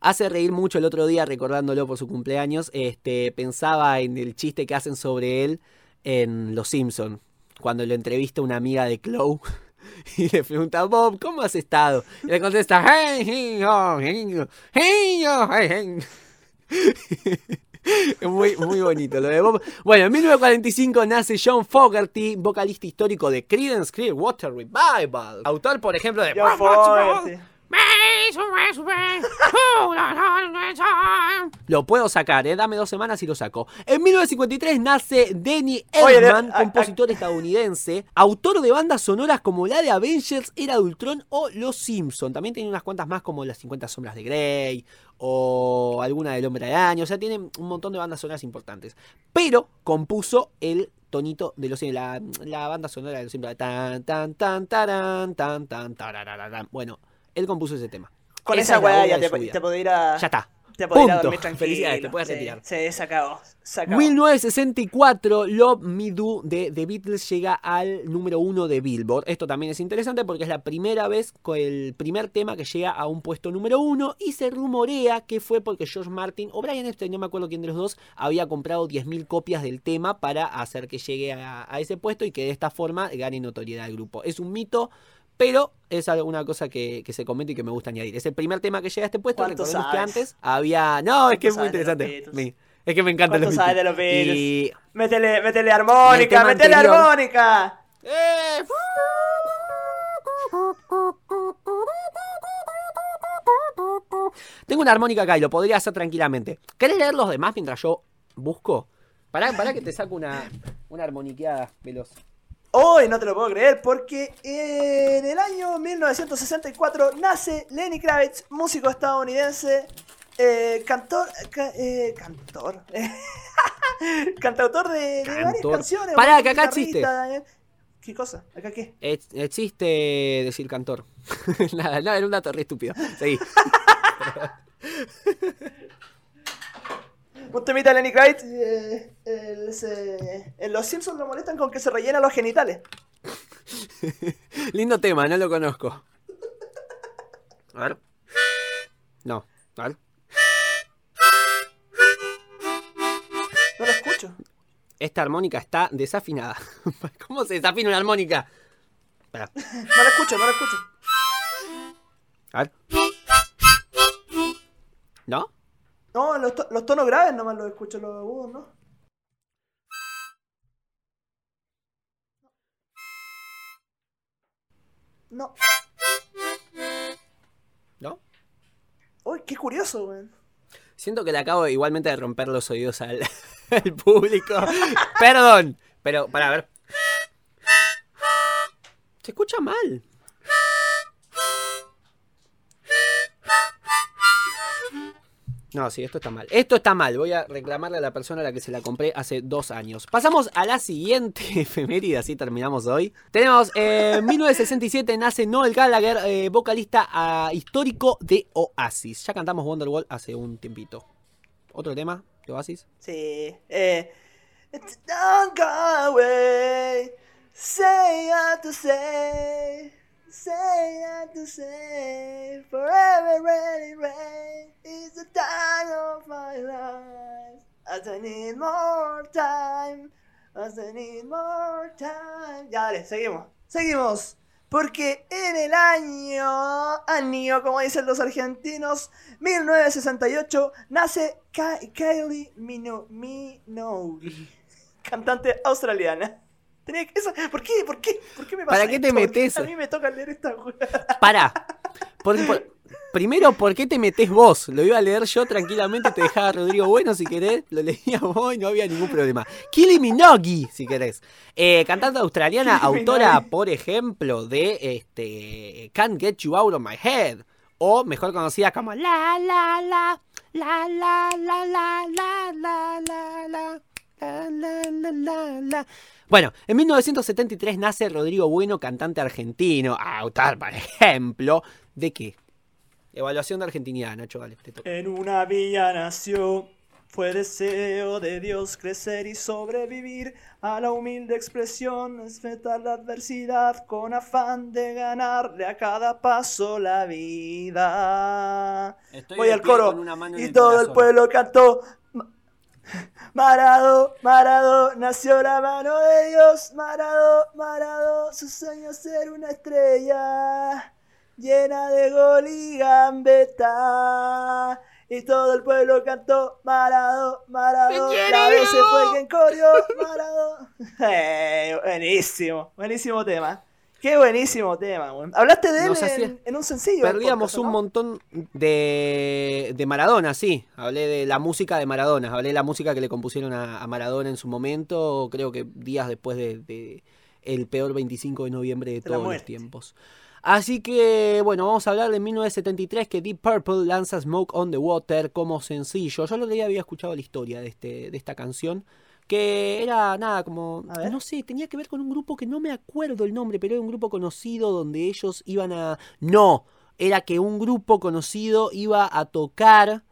[SPEAKER 1] hace reír mucho el otro día recordándolo por su cumpleaños. Este, pensaba en el chiste que hacen sobre él en Los Simpson, cuando lo entrevista una amiga de Chloe. *laughs* Y le pregunta, Bob, ¿cómo has estado? Y le contesta, hey, hey, oh, hey, oh, hey, oh, hey, hey". Es *laughs* Muy, muy bonito lo de Bob. Bueno, en 1945 nace John Fogerty, vocalista histórico de Creedence Clearwater Revival. Autor, por ejemplo, de...
[SPEAKER 2] John.
[SPEAKER 1] Lo puedo sacar, ¿eh? Dame dos semanas y lo saco. En 1953 nace Danny Elfman, compositor estadounidense, autor de bandas sonoras como la de Avengers, Era de Ultron o Los Simpson. También tiene unas cuantas más como Las 50 Sombras de Grey o alguna del Hombre Araña. O sea, tiene un montón de bandas sonoras importantes. Pero compuso el tonito de los la, la banda sonora de los Simpsons. Tan, tan, tan, taran, tan, tan, tararararán. Bueno, él compuso ese tema.
[SPEAKER 2] Con
[SPEAKER 1] Esa
[SPEAKER 2] esa weá ya te, te podés ir a.
[SPEAKER 1] Ya está.
[SPEAKER 2] Te podés ir a
[SPEAKER 1] Punto.
[SPEAKER 2] dormir tranquilo.
[SPEAKER 1] Felicidades, te puedes
[SPEAKER 2] Sí,
[SPEAKER 1] retirar.
[SPEAKER 2] Se acabó. Se acabó.
[SPEAKER 1] 1964, Love Me Do de The Beatles llega al número uno de Billboard. Esto también es interesante porque es la primera vez, con el primer tema que llega a un puesto número uno y se rumorea que fue porque George Martin o Brian Epstein, no me acuerdo quién de los dos, había comprado 10.000 copias del tema para hacer que llegue a, a ese puesto y que de esta forma gane notoriedad al grupo. Es un mito pero es alguna cosa que, que, se comenta y que me gusta añadir. Es el primer tema que llega a este puesto. Recordemos
[SPEAKER 2] sabes?
[SPEAKER 1] que antes había. No, es que es muy interesante. Es que me encanta los
[SPEAKER 2] sabes de los Beatles?
[SPEAKER 1] Y...
[SPEAKER 2] Métele, métele armónica, métele armónica.
[SPEAKER 1] Eh, tengo una armónica acá y lo podría hacer tranquilamente. ¿Querés leer los demás mientras yo busco? Pará, pará que te saco una, una armoniqueada veloz.
[SPEAKER 2] Hoy no te lo puedo creer porque en el año 1964 nace Lenny Kravitz, músico estadounidense, eh, cantor, ca- eh, cantor, *laughs* cantautor de, de varias canciones.
[SPEAKER 1] Pará, que acá
[SPEAKER 2] guitarrista, eh. ¿Qué cosa? ¿Acá qué?
[SPEAKER 1] Ex- Existe decir cantor. *laughs* Nada, no, era un dato re estúpido. Seguí. *laughs*
[SPEAKER 2] Un temita de Lenny Kravitz. eh, el- se- en los Simpsons lo molestan con que se rellena los genitales. *laughs*
[SPEAKER 1] Lindo tema, no lo conozco. A ver. No, a ver.
[SPEAKER 2] No lo escucho.
[SPEAKER 1] Esta armónica está desafinada. *laughs* ¿Cómo se desafina una armónica? Espera,
[SPEAKER 2] No lo escucho, no lo escucho.
[SPEAKER 1] a ver. ¿No?
[SPEAKER 2] No, los, to- los tonos graves nomás los escucho, los agudos, ¿no? No.
[SPEAKER 1] ¿No?
[SPEAKER 2] Uy, qué curioso, weón.
[SPEAKER 1] Siento que le acabo igualmente de romper los oídos al, *laughs* al público. Perdón. Pero, para ver. Se escucha mal. No, sí, esto está mal. Esto está mal. Voy a reclamarle a la persona a la que se la compré hace dos años. Pasamos a la siguiente *laughs* efeméride, así terminamos hoy. Tenemos, eh, en 1967 nace Noel Gallagher, eh, vocalista ah, histórico de Oasis. Ya cantamos Wonderwall hace un tiempito. ¿Otro tema de Oasis?
[SPEAKER 2] Sí. Eh. Don't go away. Say to say. Say what to say. Forever ready, rain. It's the time of my life. As I need more time. As I need more time. Ya, dale, seguimos. Seguimos. Porque en el año, año, como dicen los argentinos, 1968, nace Kylie Mino- Minogue, cantante australiana. Tenía que- esa- ¿Por qué? ¿Por qué? ¿Por qué me pasa
[SPEAKER 1] ¿Para qué te metes?
[SPEAKER 2] A mí me toca leer esta.
[SPEAKER 1] Para. Por- por- primero, ¿por qué te metés vos? Lo iba a leer yo tranquilamente, te dejaba Rodrigo Bueno si querés, lo leía vos y no había ningún problema. Kylie Minogue, si querés. Eh, cantante australiana, autora, por ejemplo, de este Can't Get You Out of My Head. O mejor conocida como La La La La La La La La La La La La la la la la. Bueno, en 1973 nace Rodrigo Bueno, cantante argentino, autor, por ejemplo, ¿de qué? Evaluación de argentinidad, Nacho, dale, te toca.
[SPEAKER 2] En una villa nació, fue deseo de Dios crecer y sobrevivir a la humilde expresión, respetar la adversidad con afán de ganarle a cada paso la vida.
[SPEAKER 1] Estoy
[SPEAKER 2] Voy al coro
[SPEAKER 1] con una mano en
[SPEAKER 2] y
[SPEAKER 1] el
[SPEAKER 2] todo el pueblo cantó. "Ma- Marado, Marado, nació la mano de Dios, Marado, Marado, su sueño es ser una estrella llena de gol y gambeta. Y todo el pueblo cantó Marado, Marado, la vez se fue quien corrió, Marado. *laughs* Eh, buenísimo, buenísimo tema. Qué buenísimo tema, weón. Hablaste de él
[SPEAKER 1] Nos
[SPEAKER 2] en,
[SPEAKER 1] hacía-
[SPEAKER 2] en un sencillo.
[SPEAKER 1] Perdíamos
[SPEAKER 2] podcast,
[SPEAKER 1] un montón de, de Maradona, sí. Hablé de la música de Maradona. Hablé de la música que le compusieron a, a Maradona en su momento, creo que días después de, de el peor 25 de noviembre de todos los tiempos. Así que, bueno, vamos a hablar de 1973 que Deep Purple lanza Smoke on the Water como sencillo. Yo día había escuchado la historia de, este, de esta canción. Que era nada, como. No sé, tenía que ver con un grupo que no me acuerdo el nombre, pero era un grupo conocido donde ellos iban a. No, era que un grupo conocido iba a tocar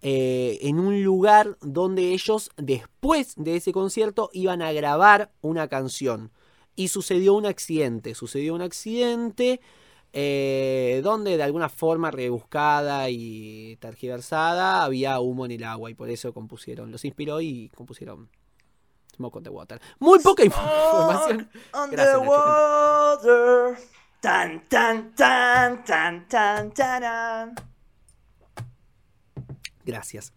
[SPEAKER 1] eh, en un lugar donde ellos, después de ese concierto, iban a grabar una canción. Y sucedió un accidente. Sucedió un accidente eh, donde de alguna forma rebuscada y tergiversada había humo en el agua. Y por eso compusieron. Los inspiró y compusieron Smoke on the Water. Muy poca información.
[SPEAKER 2] On the
[SPEAKER 1] Gracias,
[SPEAKER 2] water. Tan, tan, tan, tan, tan, tan.
[SPEAKER 1] Gracias.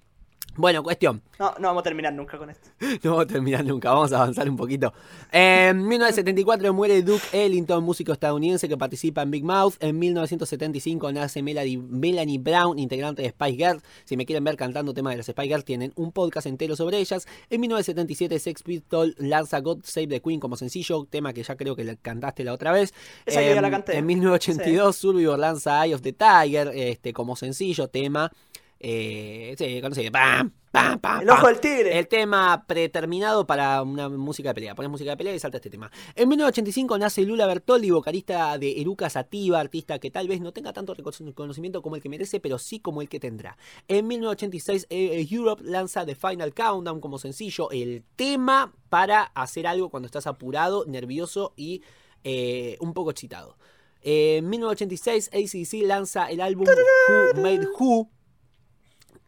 [SPEAKER 1] Bueno, cuestión.
[SPEAKER 2] No, no vamos a terminar nunca con esto. *laughs*
[SPEAKER 1] No vamos a terminar nunca, vamos a avanzar un poquito. En 1974 muere Duke Ellington, músico estadounidense que participa en Big Mouth. En 1975 nace Melanie, Melanie Brown, integrante de Spice Girls. Si me quieren ver cantando temas de las Spice Girls, tienen un podcast entero sobre ellas. En 1977 Sex Pistols lanza God Save the Queen como sencillo, tema que ya creo que cantaste la otra vez.
[SPEAKER 2] Esa que yo
[SPEAKER 1] En-
[SPEAKER 2] la canté.
[SPEAKER 1] En 1982 Survivor lanza Eye of the Tiger este, como sencillo, tema... Eh, sí. Pam, pam, pam,
[SPEAKER 2] El ojo del tigre.
[SPEAKER 1] El tema predeterminado para una música de pelea. Pones música de pelea y salta este tema. En 1985 nace Lula Bertoldi, vocalista de Eruca Sativa, artista que tal vez no tenga tanto reconocimiento como el que merece, pero sí como el que tendrá. En 1986 eh, eh, Europe lanza The Final Countdown como sencillo, el tema para hacer algo cuando estás apurado, nervioso y eh, un poco excitado. En 1986 ACDC lanza el álbum Who Made Who,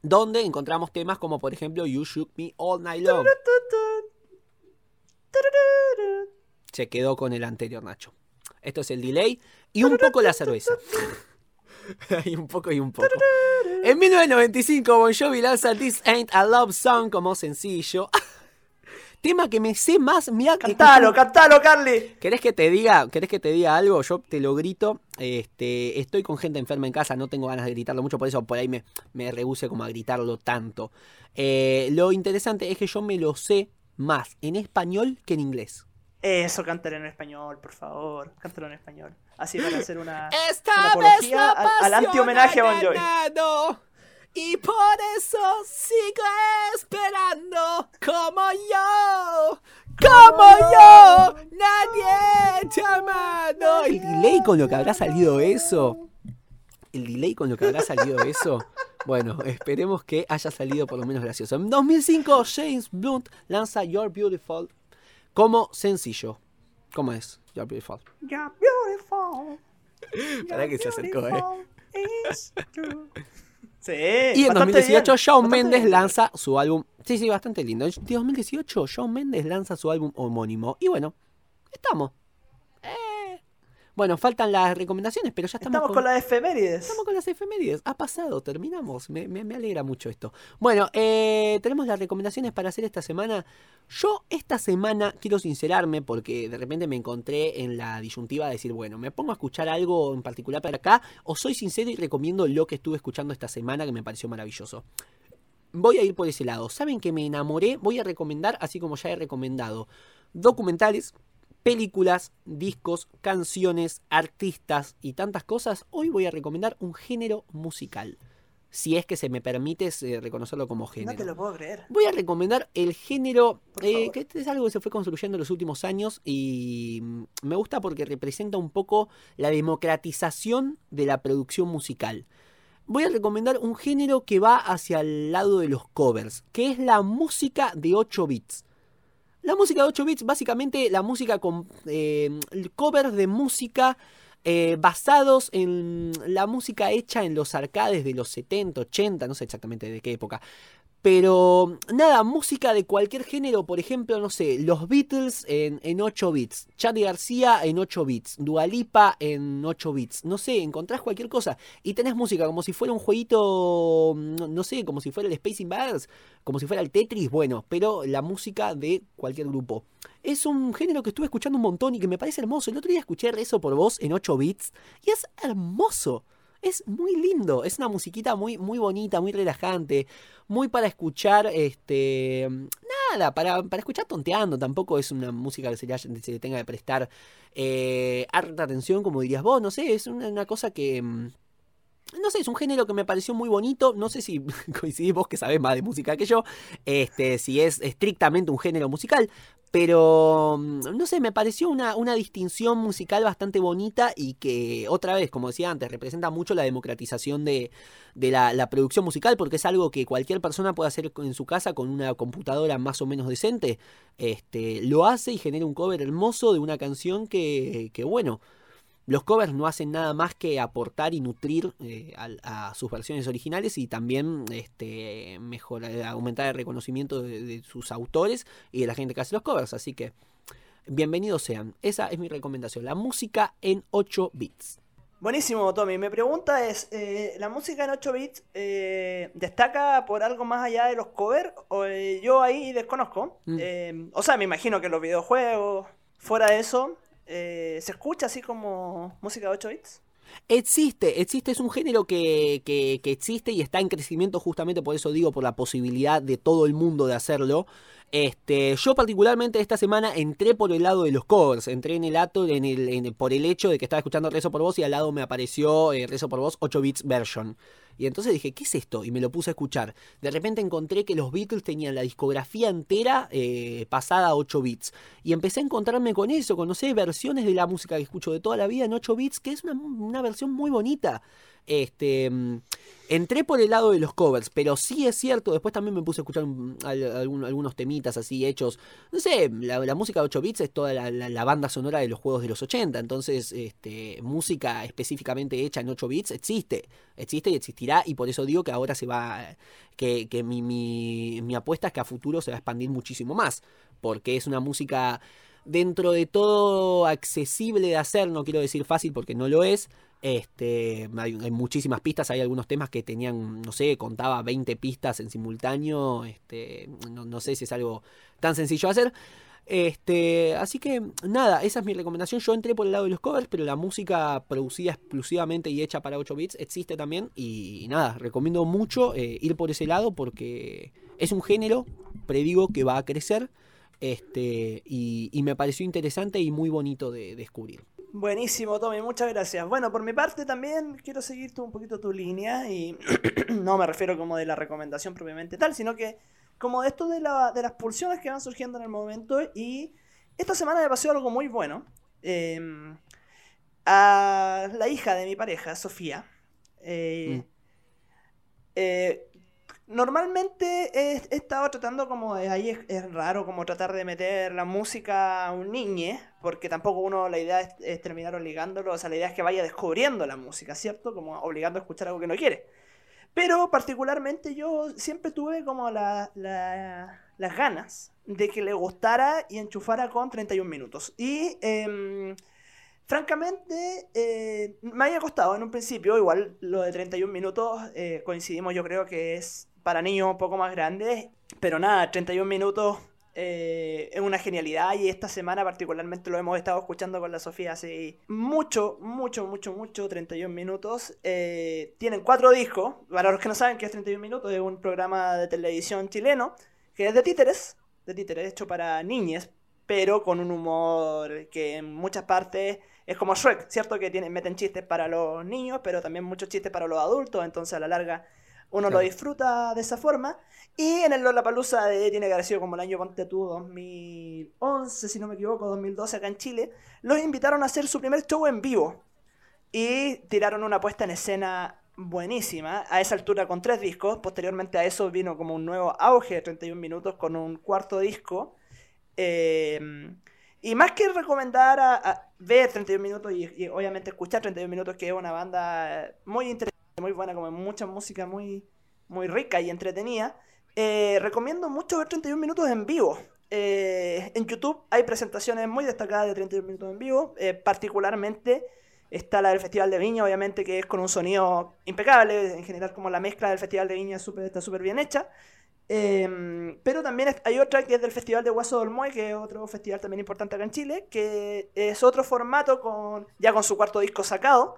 [SPEAKER 1] donde encontramos temas como por ejemplo You Shook Me All Night Long. Se quedó con el anterior, Nacho. Esto es el delay y un poco la cerveza. *laughs* y un poco y un poco. En 1995 Bon Jovi lanza This Ain't a Love Song como sencillo. *laughs* Tema que me sé más, que
[SPEAKER 2] Cantalo, cantalo, Carly.
[SPEAKER 1] ¿Querés que te diga, querés que te diga algo? Yo te lo grito. Este, estoy con gente enferma en casa, no tengo ganas de gritarlo mucho, por eso por ahí me, me rehúse como a gritarlo tanto. Eh, lo interesante es que yo me lo sé más en español que en inglés.
[SPEAKER 2] Eso, cántalo en español, por favor. Cántalo en español. Así para hacer una, una
[SPEAKER 1] Esta
[SPEAKER 2] apología
[SPEAKER 1] vez la
[SPEAKER 2] al, al anti-homenaje a Bon Jovi.
[SPEAKER 1] Y por eso sigo esperando como yo. Como yo, nadie te ha amado. El delay con lo que habrá salido eso. El delay con lo que habrá salido eso. Bueno, esperemos que haya salido por lo menos gracioso. En 2005, James Blunt lanza You're Beautiful como sencillo. ¿Cómo es? You're Beautiful.
[SPEAKER 2] You're beautiful. *laughs*
[SPEAKER 1] Pará que se acercó, eh.
[SPEAKER 2] Sí.
[SPEAKER 1] Y en
[SPEAKER 2] bastante
[SPEAKER 1] 2018
[SPEAKER 2] bien,
[SPEAKER 1] Shawn Mendes
[SPEAKER 2] bien.
[SPEAKER 1] lanza su álbum. Sí, sí, bastante lindo. En 2018 Shawn Mendes lanza su álbum homónimo. Y bueno, estamos. Bueno, faltan las recomendaciones, pero ya estamos,
[SPEAKER 2] Estamos con las efemérides.
[SPEAKER 1] Estamos con las efemérides. Ha pasado, terminamos. Me, me- me alegra mucho esto. Bueno, eh, tenemos las recomendaciones para hacer esta semana. Yo esta semana quiero sincerarme porque de repente me encontré en la disyuntiva de decir, bueno, me pongo a escuchar algo en particular para acá o soy sincero y recomiendo lo que estuve escuchando esta semana que me pareció maravilloso. Voy a ir por ese lado. ¿Saben que me enamoré? Voy a recomendar, así como ya he recomendado, documentales, películas, discos, canciones, artistas y tantas cosas, hoy voy a recomendar un género musical. Si es que se me permite eh, reconocerlo como género.
[SPEAKER 2] No te lo puedo creer.
[SPEAKER 1] Voy a recomendar el género, eh, que este es algo que se fue construyendo en los últimos años y mm, me gusta porque representa un poco la democratización de la producción musical. Voy a recomendar un género que va hacia el lado de los covers, que es la música de 8 bits. La música de 8 bits, básicamente la música con eh, covers de música eh, basados en la música hecha en los arcades de los 70, 80, no sé exactamente de qué época. Pero nada, música de cualquier género, por ejemplo, no sé, los Beatles en, en 8 bits, Charlie García en 8 bits, Dualipa en 8 bits, no sé, encontrás cualquier cosa y tenés música como si fuera un jueguito, no, sé, como si fuera el Space Invaders, como si fuera el Tetris, bueno, pero la música de cualquier grupo. Es un género que estuve escuchando un montón y que me parece hermoso. El otro día escuché Rezo por Vos en 8 bits y es hermoso. Es muy lindo, es una musiquita muy, muy bonita, muy relajante, muy para escuchar, este, nada, para, para escuchar tonteando, tampoco es una música que se le, se tenga que prestar eh, harta atención, como dirías vos, no sé, es una, una cosa que, mm, no sé, es un género que me pareció muy bonito, no sé si *laughs* coincidís vos que sabés más de música que yo, este, si es estrictamente un género musical, pero mm, no sé, me pareció una, una distinción musical bastante bonita y que otra vez, como decía antes, representa mucho la democratización de, de la, la producción musical porque es algo que cualquier persona puede hacer en su casa con una computadora más o menos decente. Este, lo hace y genera un cover hermoso de una canción que, que bueno, los covers no hacen nada más que aportar y nutrir eh, a, sus versiones originales y también este, mejorar, aumentar el reconocimiento de, de sus autores y de la gente que hace los covers. Así que bienvenidos sean. Esa es mi recomendación. La música en 8 bits.
[SPEAKER 2] Buenísimo, Tommy. Mi pregunta es, eh, ¿la música en 8 bits eh, destaca por algo más allá de los covers? O, eh, yo ahí desconozco.
[SPEAKER 1] Mm.
[SPEAKER 2] Eh, o sea, me imagino que los videojuegos, fuera de eso, eh, ¿se escucha así como música de 8 bits?
[SPEAKER 1] Existe, existe, es un género que, que, que existe y está en crecimiento justamente por eso digo, por la posibilidad de todo el mundo de hacerlo. Este, yo particularmente esta semana entré por el lado de los covers, entré en el ato, en el, por el hecho de que estaba escuchando Rezo por Voz y al lado me apareció eh, Rezo por Voz 8 bits version. Y entonces dije, ¿qué es esto? Y me lo puse a escuchar. De repente encontré que los Beatles tenían la discografía entera eh, pasada a 8 bits. Y empecé a encontrarme con eso, con, versiones de la música que escucho de toda la vida en 8 bits, que es una, una versión muy bonita. Este, mm, entré por el lado de los covers, pero sí es cierto, después también me puse a escuchar mm, algunos temitas así hechos. No sé, la, música de 8 bits es toda la, banda sonora de los juegos de los 80, entonces este, música específicamente hecha en 8 bits existe, existe y existirá, y por eso digo que ahora se va, que, mi apuesta es que a futuro se va a expandir muchísimo más, porque es una música dentro de todo accesible de hacer, no quiero decir fácil porque no lo es. Este, hay, muchísimas pistas, hay algunos temas que tenían, no sé, contaba 20 pistas en simultáneo, este, no, sé si es algo tan sencillo de hacer. Este, así que nada, esa es mi recomendación. Yo entré por el lado de los covers, pero la música producida exclusivamente y hecha para 8 bits existe también. Y nada, recomiendo mucho eh, ir por ese lado porque es un género, predigo, que va a crecer. Este, y me pareció interesante y muy bonito de descubrir.
[SPEAKER 2] Buenísimo, Tommy, muchas gracias. Bueno, por mi parte también quiero seguir tú un poquito tu línea y *clears throat* no me refiero como de la recomendación propiamente tal, sino que como de esto de, la- de las pulsiones que van surgiendo en el momento y esta semana me pasó algo muy bueno. Eh, a la hija de mi pareja, Sofía, eh, eh, normalmente he, estado tratando como de, ahí es, raro como tratar de meter la música a un niñe, porque tampoco uno, la idea es, es terminar obligándolo, o sea, la idea es que vaya descubriendo la música, ¿cierto? Como obligando a escuchar algo que no quiere. Pero particularmente yo siempre tuve como la- la- las ganas de que le gustara y enchufara con 31 minutos. Y em, francamente eh, me había costado en un principio, igual lo de 31 minutos eh, coincidimos yo creo que es para niños un poco más grandes, pero nada, 31 minutos eh, es una genialidad y esta semana particularmente lo hemos estado escuchando con la Sofía hace mucho, mucho, mucho, mucho, 31 minutos. Eh, tienen cuatro discos, para los que no saben qué es 31 minutos, es un programa de televisión chileno que es de títeres, de títeres hecho para niñes, pero con un humor que en muchas partes es como Shrek, ¿cierto? Que tienen, meten chistes para los niños, pero también muchos chistes para los adultos, entonces a la larga uno lo disfruta de esa forma. Y en el Lollapalooza de, tiene que haber sido como el año, ponte tú, 2011, si no me equivoco, 2012 acá en Chile, los invitaron a hacer su primer show en vivo. Y tiraron una puesta en escena buenísima, a esa altura con tres discos. Posteriormente a eso vino como un nuevo auge de 31 minutos con un cuarto disco. Eh, y más que recomendar a, a ver 31 minutos y, y obviamente escuchar 31 minutos, que es una banda muy interesante, muy buena, como mucha música muy, muy rica y entretenida, eh, recomiendo mucho ver 31 minutos en vivo. Eh, en YouTube hay presentaciones muy destacadas de 31 minutos en vivo, eh, particularmente está la del Festival de Viña, obviamente que es con un sonido impecable, en general como la mezcla del Festival de Viña es súper- está súper bien hecha. Eh, pero también hay otra que es del Festival de Hueso del Moy, que es otro festival también importante acá en Chile, que es otro formato con ya con su cuarto disco sacado.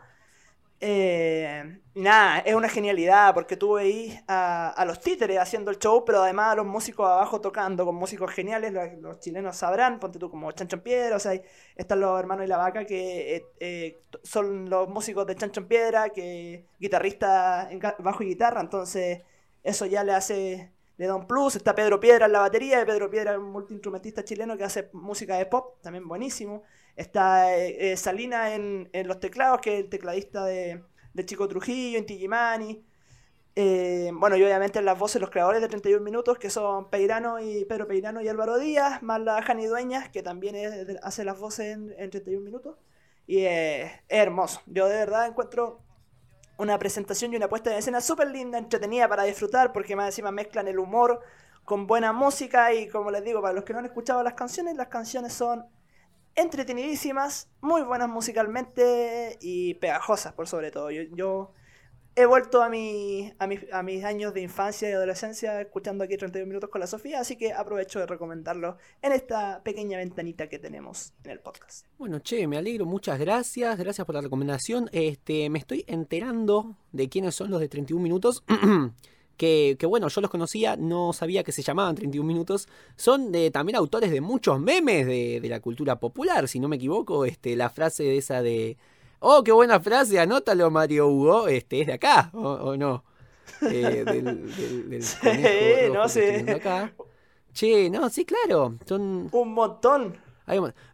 [SPEAKER 2] Eh, nada, es una genialidad porque tú veís a, a los títeres haciendo el show, pero además a los músicos abajo tocando con músicos geniales, los, los chilenos sabrán, ponte tú como Chancho en Piedra, o sea, están los hermanos y la vaca que eh, eh, son los músicos de Chancho en Piedra, que guitarrista en bajo y guitarra, entonces eso ya le hace, le da un plus, está Pedro Piedra en la batería, y Pedro Piedra es un multiinstrumentista chileno que hace música de pop, también buenísimo. Está eh, eh, Salina en, en los teclados, que es el tecladista de, de Chico Trujillo, en Tigimani. Eh, bueno, y obviamente en las voces los creadores de 31 minutos, que son Peirano y Pedro Peirano y Álvaro Díaz, más la Jani Dueñas, que también de- hace las voces en, en 31 minutos. Y eh, es hermoso. Yo de verdad encuentro una presentación y una puesta en escena súper linda, entretenida para disfrutar, porque más encima mezclan el humor con buena música y como les digo, para los que no han escuchado las canciones, las canciones son entretenidísimas, muy buenas musicalmente y pegajosas por sobre todo. Yo, he vuelto a, mi, a, mis- a mis años de infancia y adolescencia escuchando aquí 31 minutos con la Sofía, así que aprovecho de recomendarlo en esta pequeña ventanita que tenemos en el podcast.
[SPEAKER 1] Bueno, che, me alegro, muchas gracias, gracias por la recomendación. Este, me estoy enterando de quiénes son los de 31 minutos. *clears throat* Que, que bueno, yo los conocía, no sabía que se llamaban 31 minutos. Son de, también autores de muchos memes de, de la cultura popular, si no me equivoco. Este, la frase de esa de. Oh, qué buena frase, anótalo, Mario Hugo. Este, es de acá, ¿o, o no? Eh, del, del, del *laughs*
[SPEAKER 2] Sí,
[SPEAKER 1] conejo
[SPEAKER 2] no sé.
[SPEAKER 1] acá. Che, no, sí, claro. Son.
[SPEAKER 2] Un montón.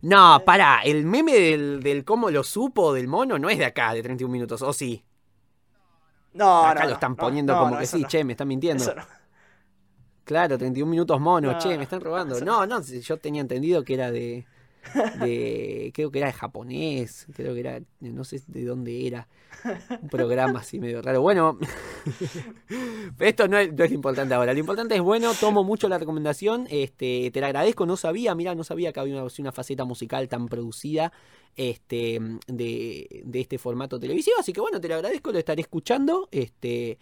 [SPEAKER 1] No, pará, el meme del, del cómo lo supo del mono no es de acá, de 31 minutos, ¿o sí?
[SPEAKER 2] No,
[SPEAKER 1] acá
[SPEAKER 2] no,
[SPEAKER 1] lo están
[SPEAKER 2] no,
[SPEAKER 1] poniendo
[SPEAKER 2] no,
[SPEAKER 1] como que sí, che, me están mintiendo.
[SPEAKER 2] Eso.
[SPEAKER 1] Claro, 31 minutos mono,
[SPEAKER 2] No,
[SPEAKER 1] che, me están robando. No, no, yo tenía entendido que era de, de. Creo que era de japonés, creo que era. No sé de dónde era. Un programa así medio raro. Bueno, *laughs* esto no es, lo importante ahora. Lo importante es, bueno, tomo mucho la recomendación. Este, te la agradezco, no sabía, mira, no sabía que había una, una faceta musical tan producida este, de, de este formato televisivo. Así que bueno, te lo agradezco, lo estaré escuchando. Este.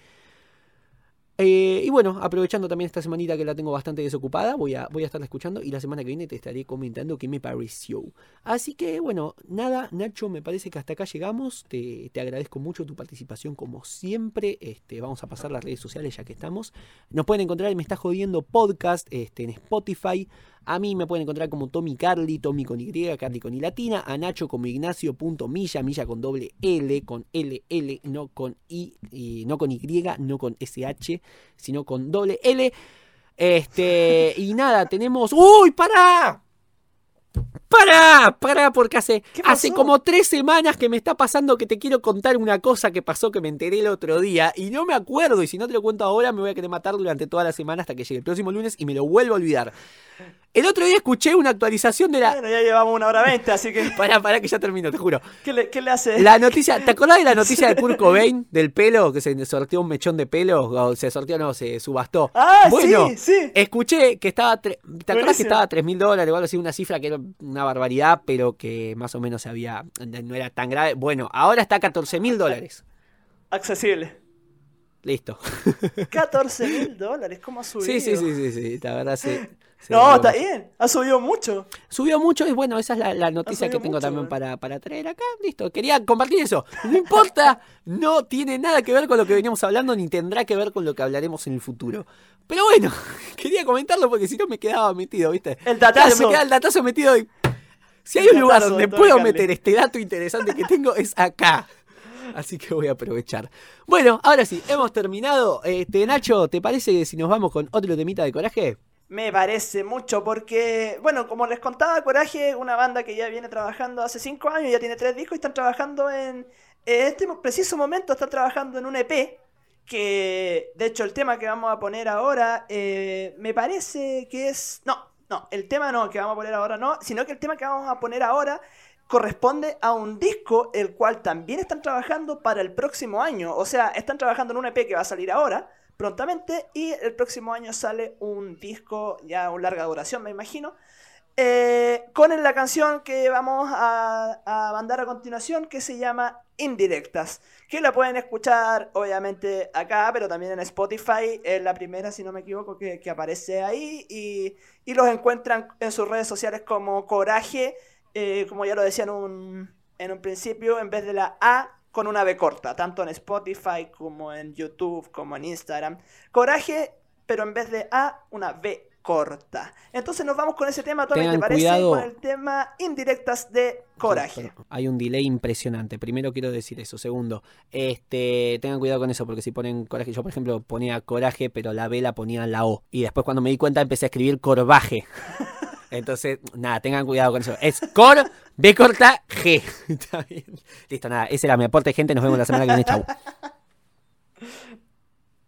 [SPEAKER 1] Eh, y bueno, aprovechando también esta semanita que la tengo bastante desocupada, voy a, voy a estarla escuchando y la semana que viene te estaré comentando qué me pareció. Así que bueno, nada, Nacho, me parece que hasta acá llegamos. Te, te agradezco mucho tu participación como siempre. Este, vamos a pasar las redes sociales ya que estamos. Nos pueden encontrar en Me Está Jodiendo Podcast este, en Spotify. A mí me pueden encontrar como Tommy Carly, Tommy con Y, Carly con I latina. A Nacho como Ignacio.milla, milla con doble L, con L, L, no con I, y no con Y, no con SH, sino con doble L. Este, *laughs* y nada, tenemos. ¡Uy, pará! ¡Pará! ¡Pará! Porque hace,
[SPEAKER 2] ¿Qué
[SPEAKER 1] hace como tres semanas que me está pasando que te quiero contar una cosa que pasó que me enteré el otro día y no me acuerdo. Y si no te lo cuento ahora, me voy a querer matar durante toda la semana hasta que llegue el próximo lunes y me lo vuelvo a olvidar. El otro día escuché una actualización de la.
[SPEAKER 2] Bueno, ya llevamos una hora veinte, así que *laughs*
[SPEAKER 1] Pará, pará, que ya termino, te juro.
[SPEAKER 2] ¿qué le, qué le hace?
[SPEAKER 1] La noticia, ¿te acordás de la *laughs* noticia de Kurt Cobain del pelo? Que se sorteó un mechón de pelo, o se sorteó, no, se subastó.
[SPEAKER 2] Ah,
[SPEAKER 1] bueno,
[SPEAKER 2] sí, sí.
[SPEAKER 1] escuché que estaba, tre- ¿te acordás que estaba a 3 mil dólares o algo así? Una cifra que era una barbaridad, pero que más o menos se había, no era tan grave. Bueno, ahora está a 14 mil dólares.
[SPEAKER 2] Accesible.
[SPEAKER 1] Listo.
[SPEAKER 2] 14 mil *laughs* dólares, ¿cómo ha subido?
[SPEAKER 1] Sí, sí, sí, sí, sí, la verdad se...
[SPEAKER 2] No, está bien. Ha subido mucho.
[SPEAKER 1] Subió mucho y bueno, esa es la, la noticia que tengo
[SPEAKER 2] mucho,
[SPEAKER 1] también
[SPEAKER 2] eh.
[SPEAKER 1] para, para traer acá. Listo, quería compartir eso. No importa, no tiene nada que ver con lo que veníamos hablando ni tendrá que ver con lo que hablaremos en el futuro. Pero bueno, *laughs* quería comentarlo porque si no me quedaba metido, ¿viste?
[SPEAKER 2] El
[SPEAKER 1] Claro,
[SPEAKER 2] datazo.
[SPEAKER 1] me queda el datazo metido y... Si hay
[SPEAKER 2] El
[SPEAKER 1] un lugar donde
[SPEAKER 2] de
[SPEAKER 1] puedo
[SPEAKER 2] Carly.
[SPEAKER 1] meter este dato interesante que tengo es acá. Así que voy a aprovechar. Bueno, ahora sí, hemos terminado. Este, Nacho, ¿te parece si nos vamos con otro temita de coraje?
[SPEAKER 2] Me parece mucho porque, bueno, como les contaba, Coraje, una banda que ya viene trabajando hace 5 años, ya tiene 3 discos y están trabajando en, en este preciso momento, están trabajando en un EP que, de hecho, el tema que vamos a poner ahora, eh, me parece que es... No, no, el tema no, que vamos a poner ahora no, sino que el tema que vamos a poner ahora corresponde a un disco el cual también están trabajando para el próximo año. O sea, están trabajando en un EP que va a salir ahora, prontamente, y el próximo año sale un disco ya un larga duración, me imagino. eh, con la canción que vamos a, mandar a continuación, que se llama Indirectas, que la pueden escuchar obviamente acá, pero también en Spotify, es la primera, si no me equivoco, que, que aparece ahí, y, y los encuentran en sus redes sociales como Coraje, eh, como ya lo decía en un, en un principio, en vez de la A con una B corta, tanto en Spotify como en YouTube, como en Instagram. Coraje, pero en vez de A, una B corta. Entonces nos vamos con ese tema, Tommy, ¿te parece?
[SPEAKER 1] cuidado.
[SPEAKER 2] Con el tema indirectas de Coraje.
[SPEAKER 1] Hay un delay impresionante. Primero quiero decir eso. Segundo, este, tengan cuidado con eso porque si ponen coraje, yo por ejemplo ponía coraje, pero la B la ponía en la O. Y después cuando me di cuenta empecé a escribir corvaje. *laughs* Entonces, nada, tengan cuidado con eso. Es cor, B corta, G. *laughs* Está bien. Listo, nada, ese era mi aporte, gente. Nos vemos la semana que viene. Chau. *laughs*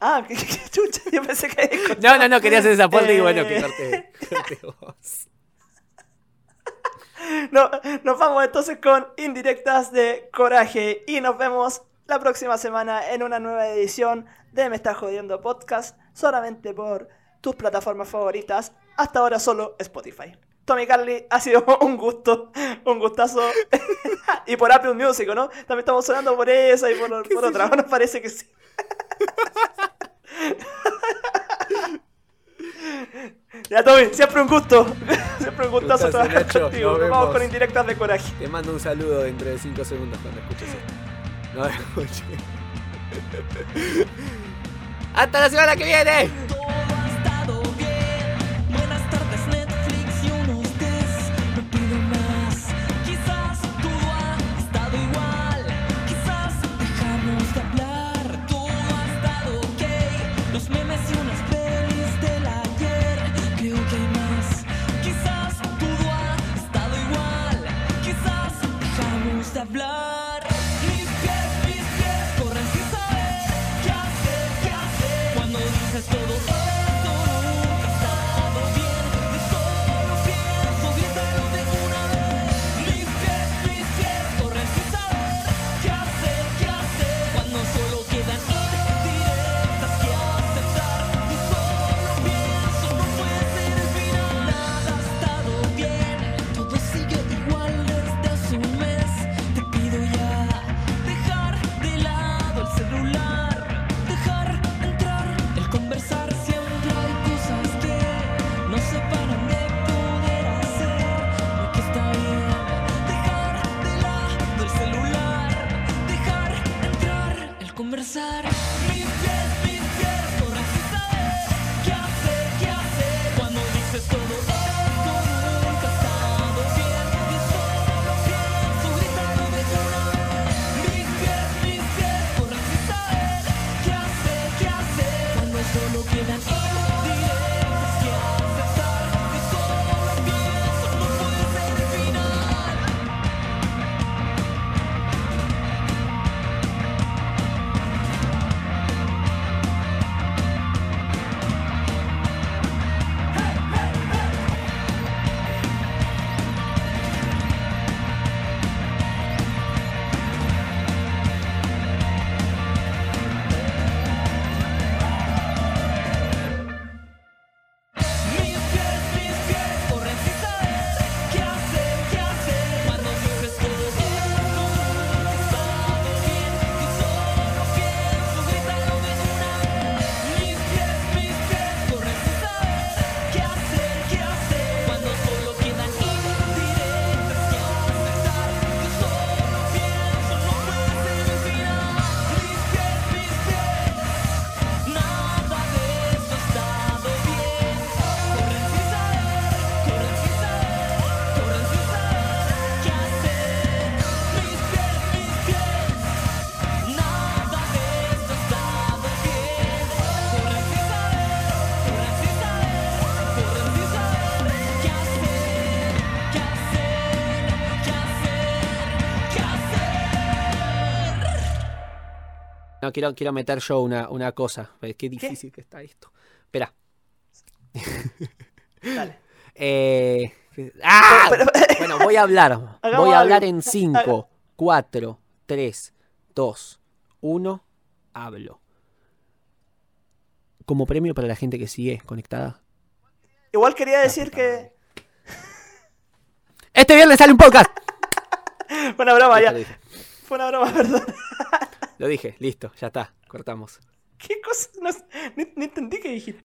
[SPEAKER 2] Ah, *laughs* qué, chucha, yo pensé que...
[SPEAKER 1] No, no, no, quería hacer ese aporte y bueno,
[SPEAKER 2] Eh.
[SPEAKER 1] que corte, corte vos.
[SPEAKER 2] No, nos vamos entonces con indirectas de Coraje y nos vemos la próxima semana en una nueva edición de Me Está Jodiendo Podcast, solamente por tus plataformas favoritas, hasta ahora solo Spotify. Tommy Carly, ha sido *laughs* un gusto, un gustazo. *laughs* y por Apple Music, ¿no? También estamos sonando por esa y por, *laughs* por otra. Nos parece que sí. ya, Tommy, siempre un gusto. siempre un gustazo
[SPEAKER 5] Gustas
[SPEAKER 2] trabajar contigo.
[SPEAKER 5] Nos,
[SPEAKER 2] vamos con indirectas de coraje.
[SPEAKER 5] Te mando un saludo dentro de 5 segundos cuando escuches esto. No escuches. ¡Hasta la semana que viene! blood. quiero, quiero meter yo una, una cosa. Qué difícil ¿Qué? que está esto. Espera.
[SPEAKER 2] Dale.
[SPEAKER 5] Eh, ¡ah! pero, pero, bueno, voy a hablar. *laughs* Voy a hablar
[SPEAKER 2] algo.
[SPEAKER 5] en 5, 4, 3, 2, 1. Hablo. Como premio para la gente que sigue conectada.
[SPEAKER 2] Igual quería decir que.
[SPEAKER 5] Este viernes sale un podcast. *laughs*
[SPEAKER 2] Fue una broma, ya. Fue una broma, *laughs* perdón.
[SPEAKER 5] Lo dije, listo, ya está, cortamos.
[SPEAKER 2] ¿Qué cosa? No, entendí que dijiste.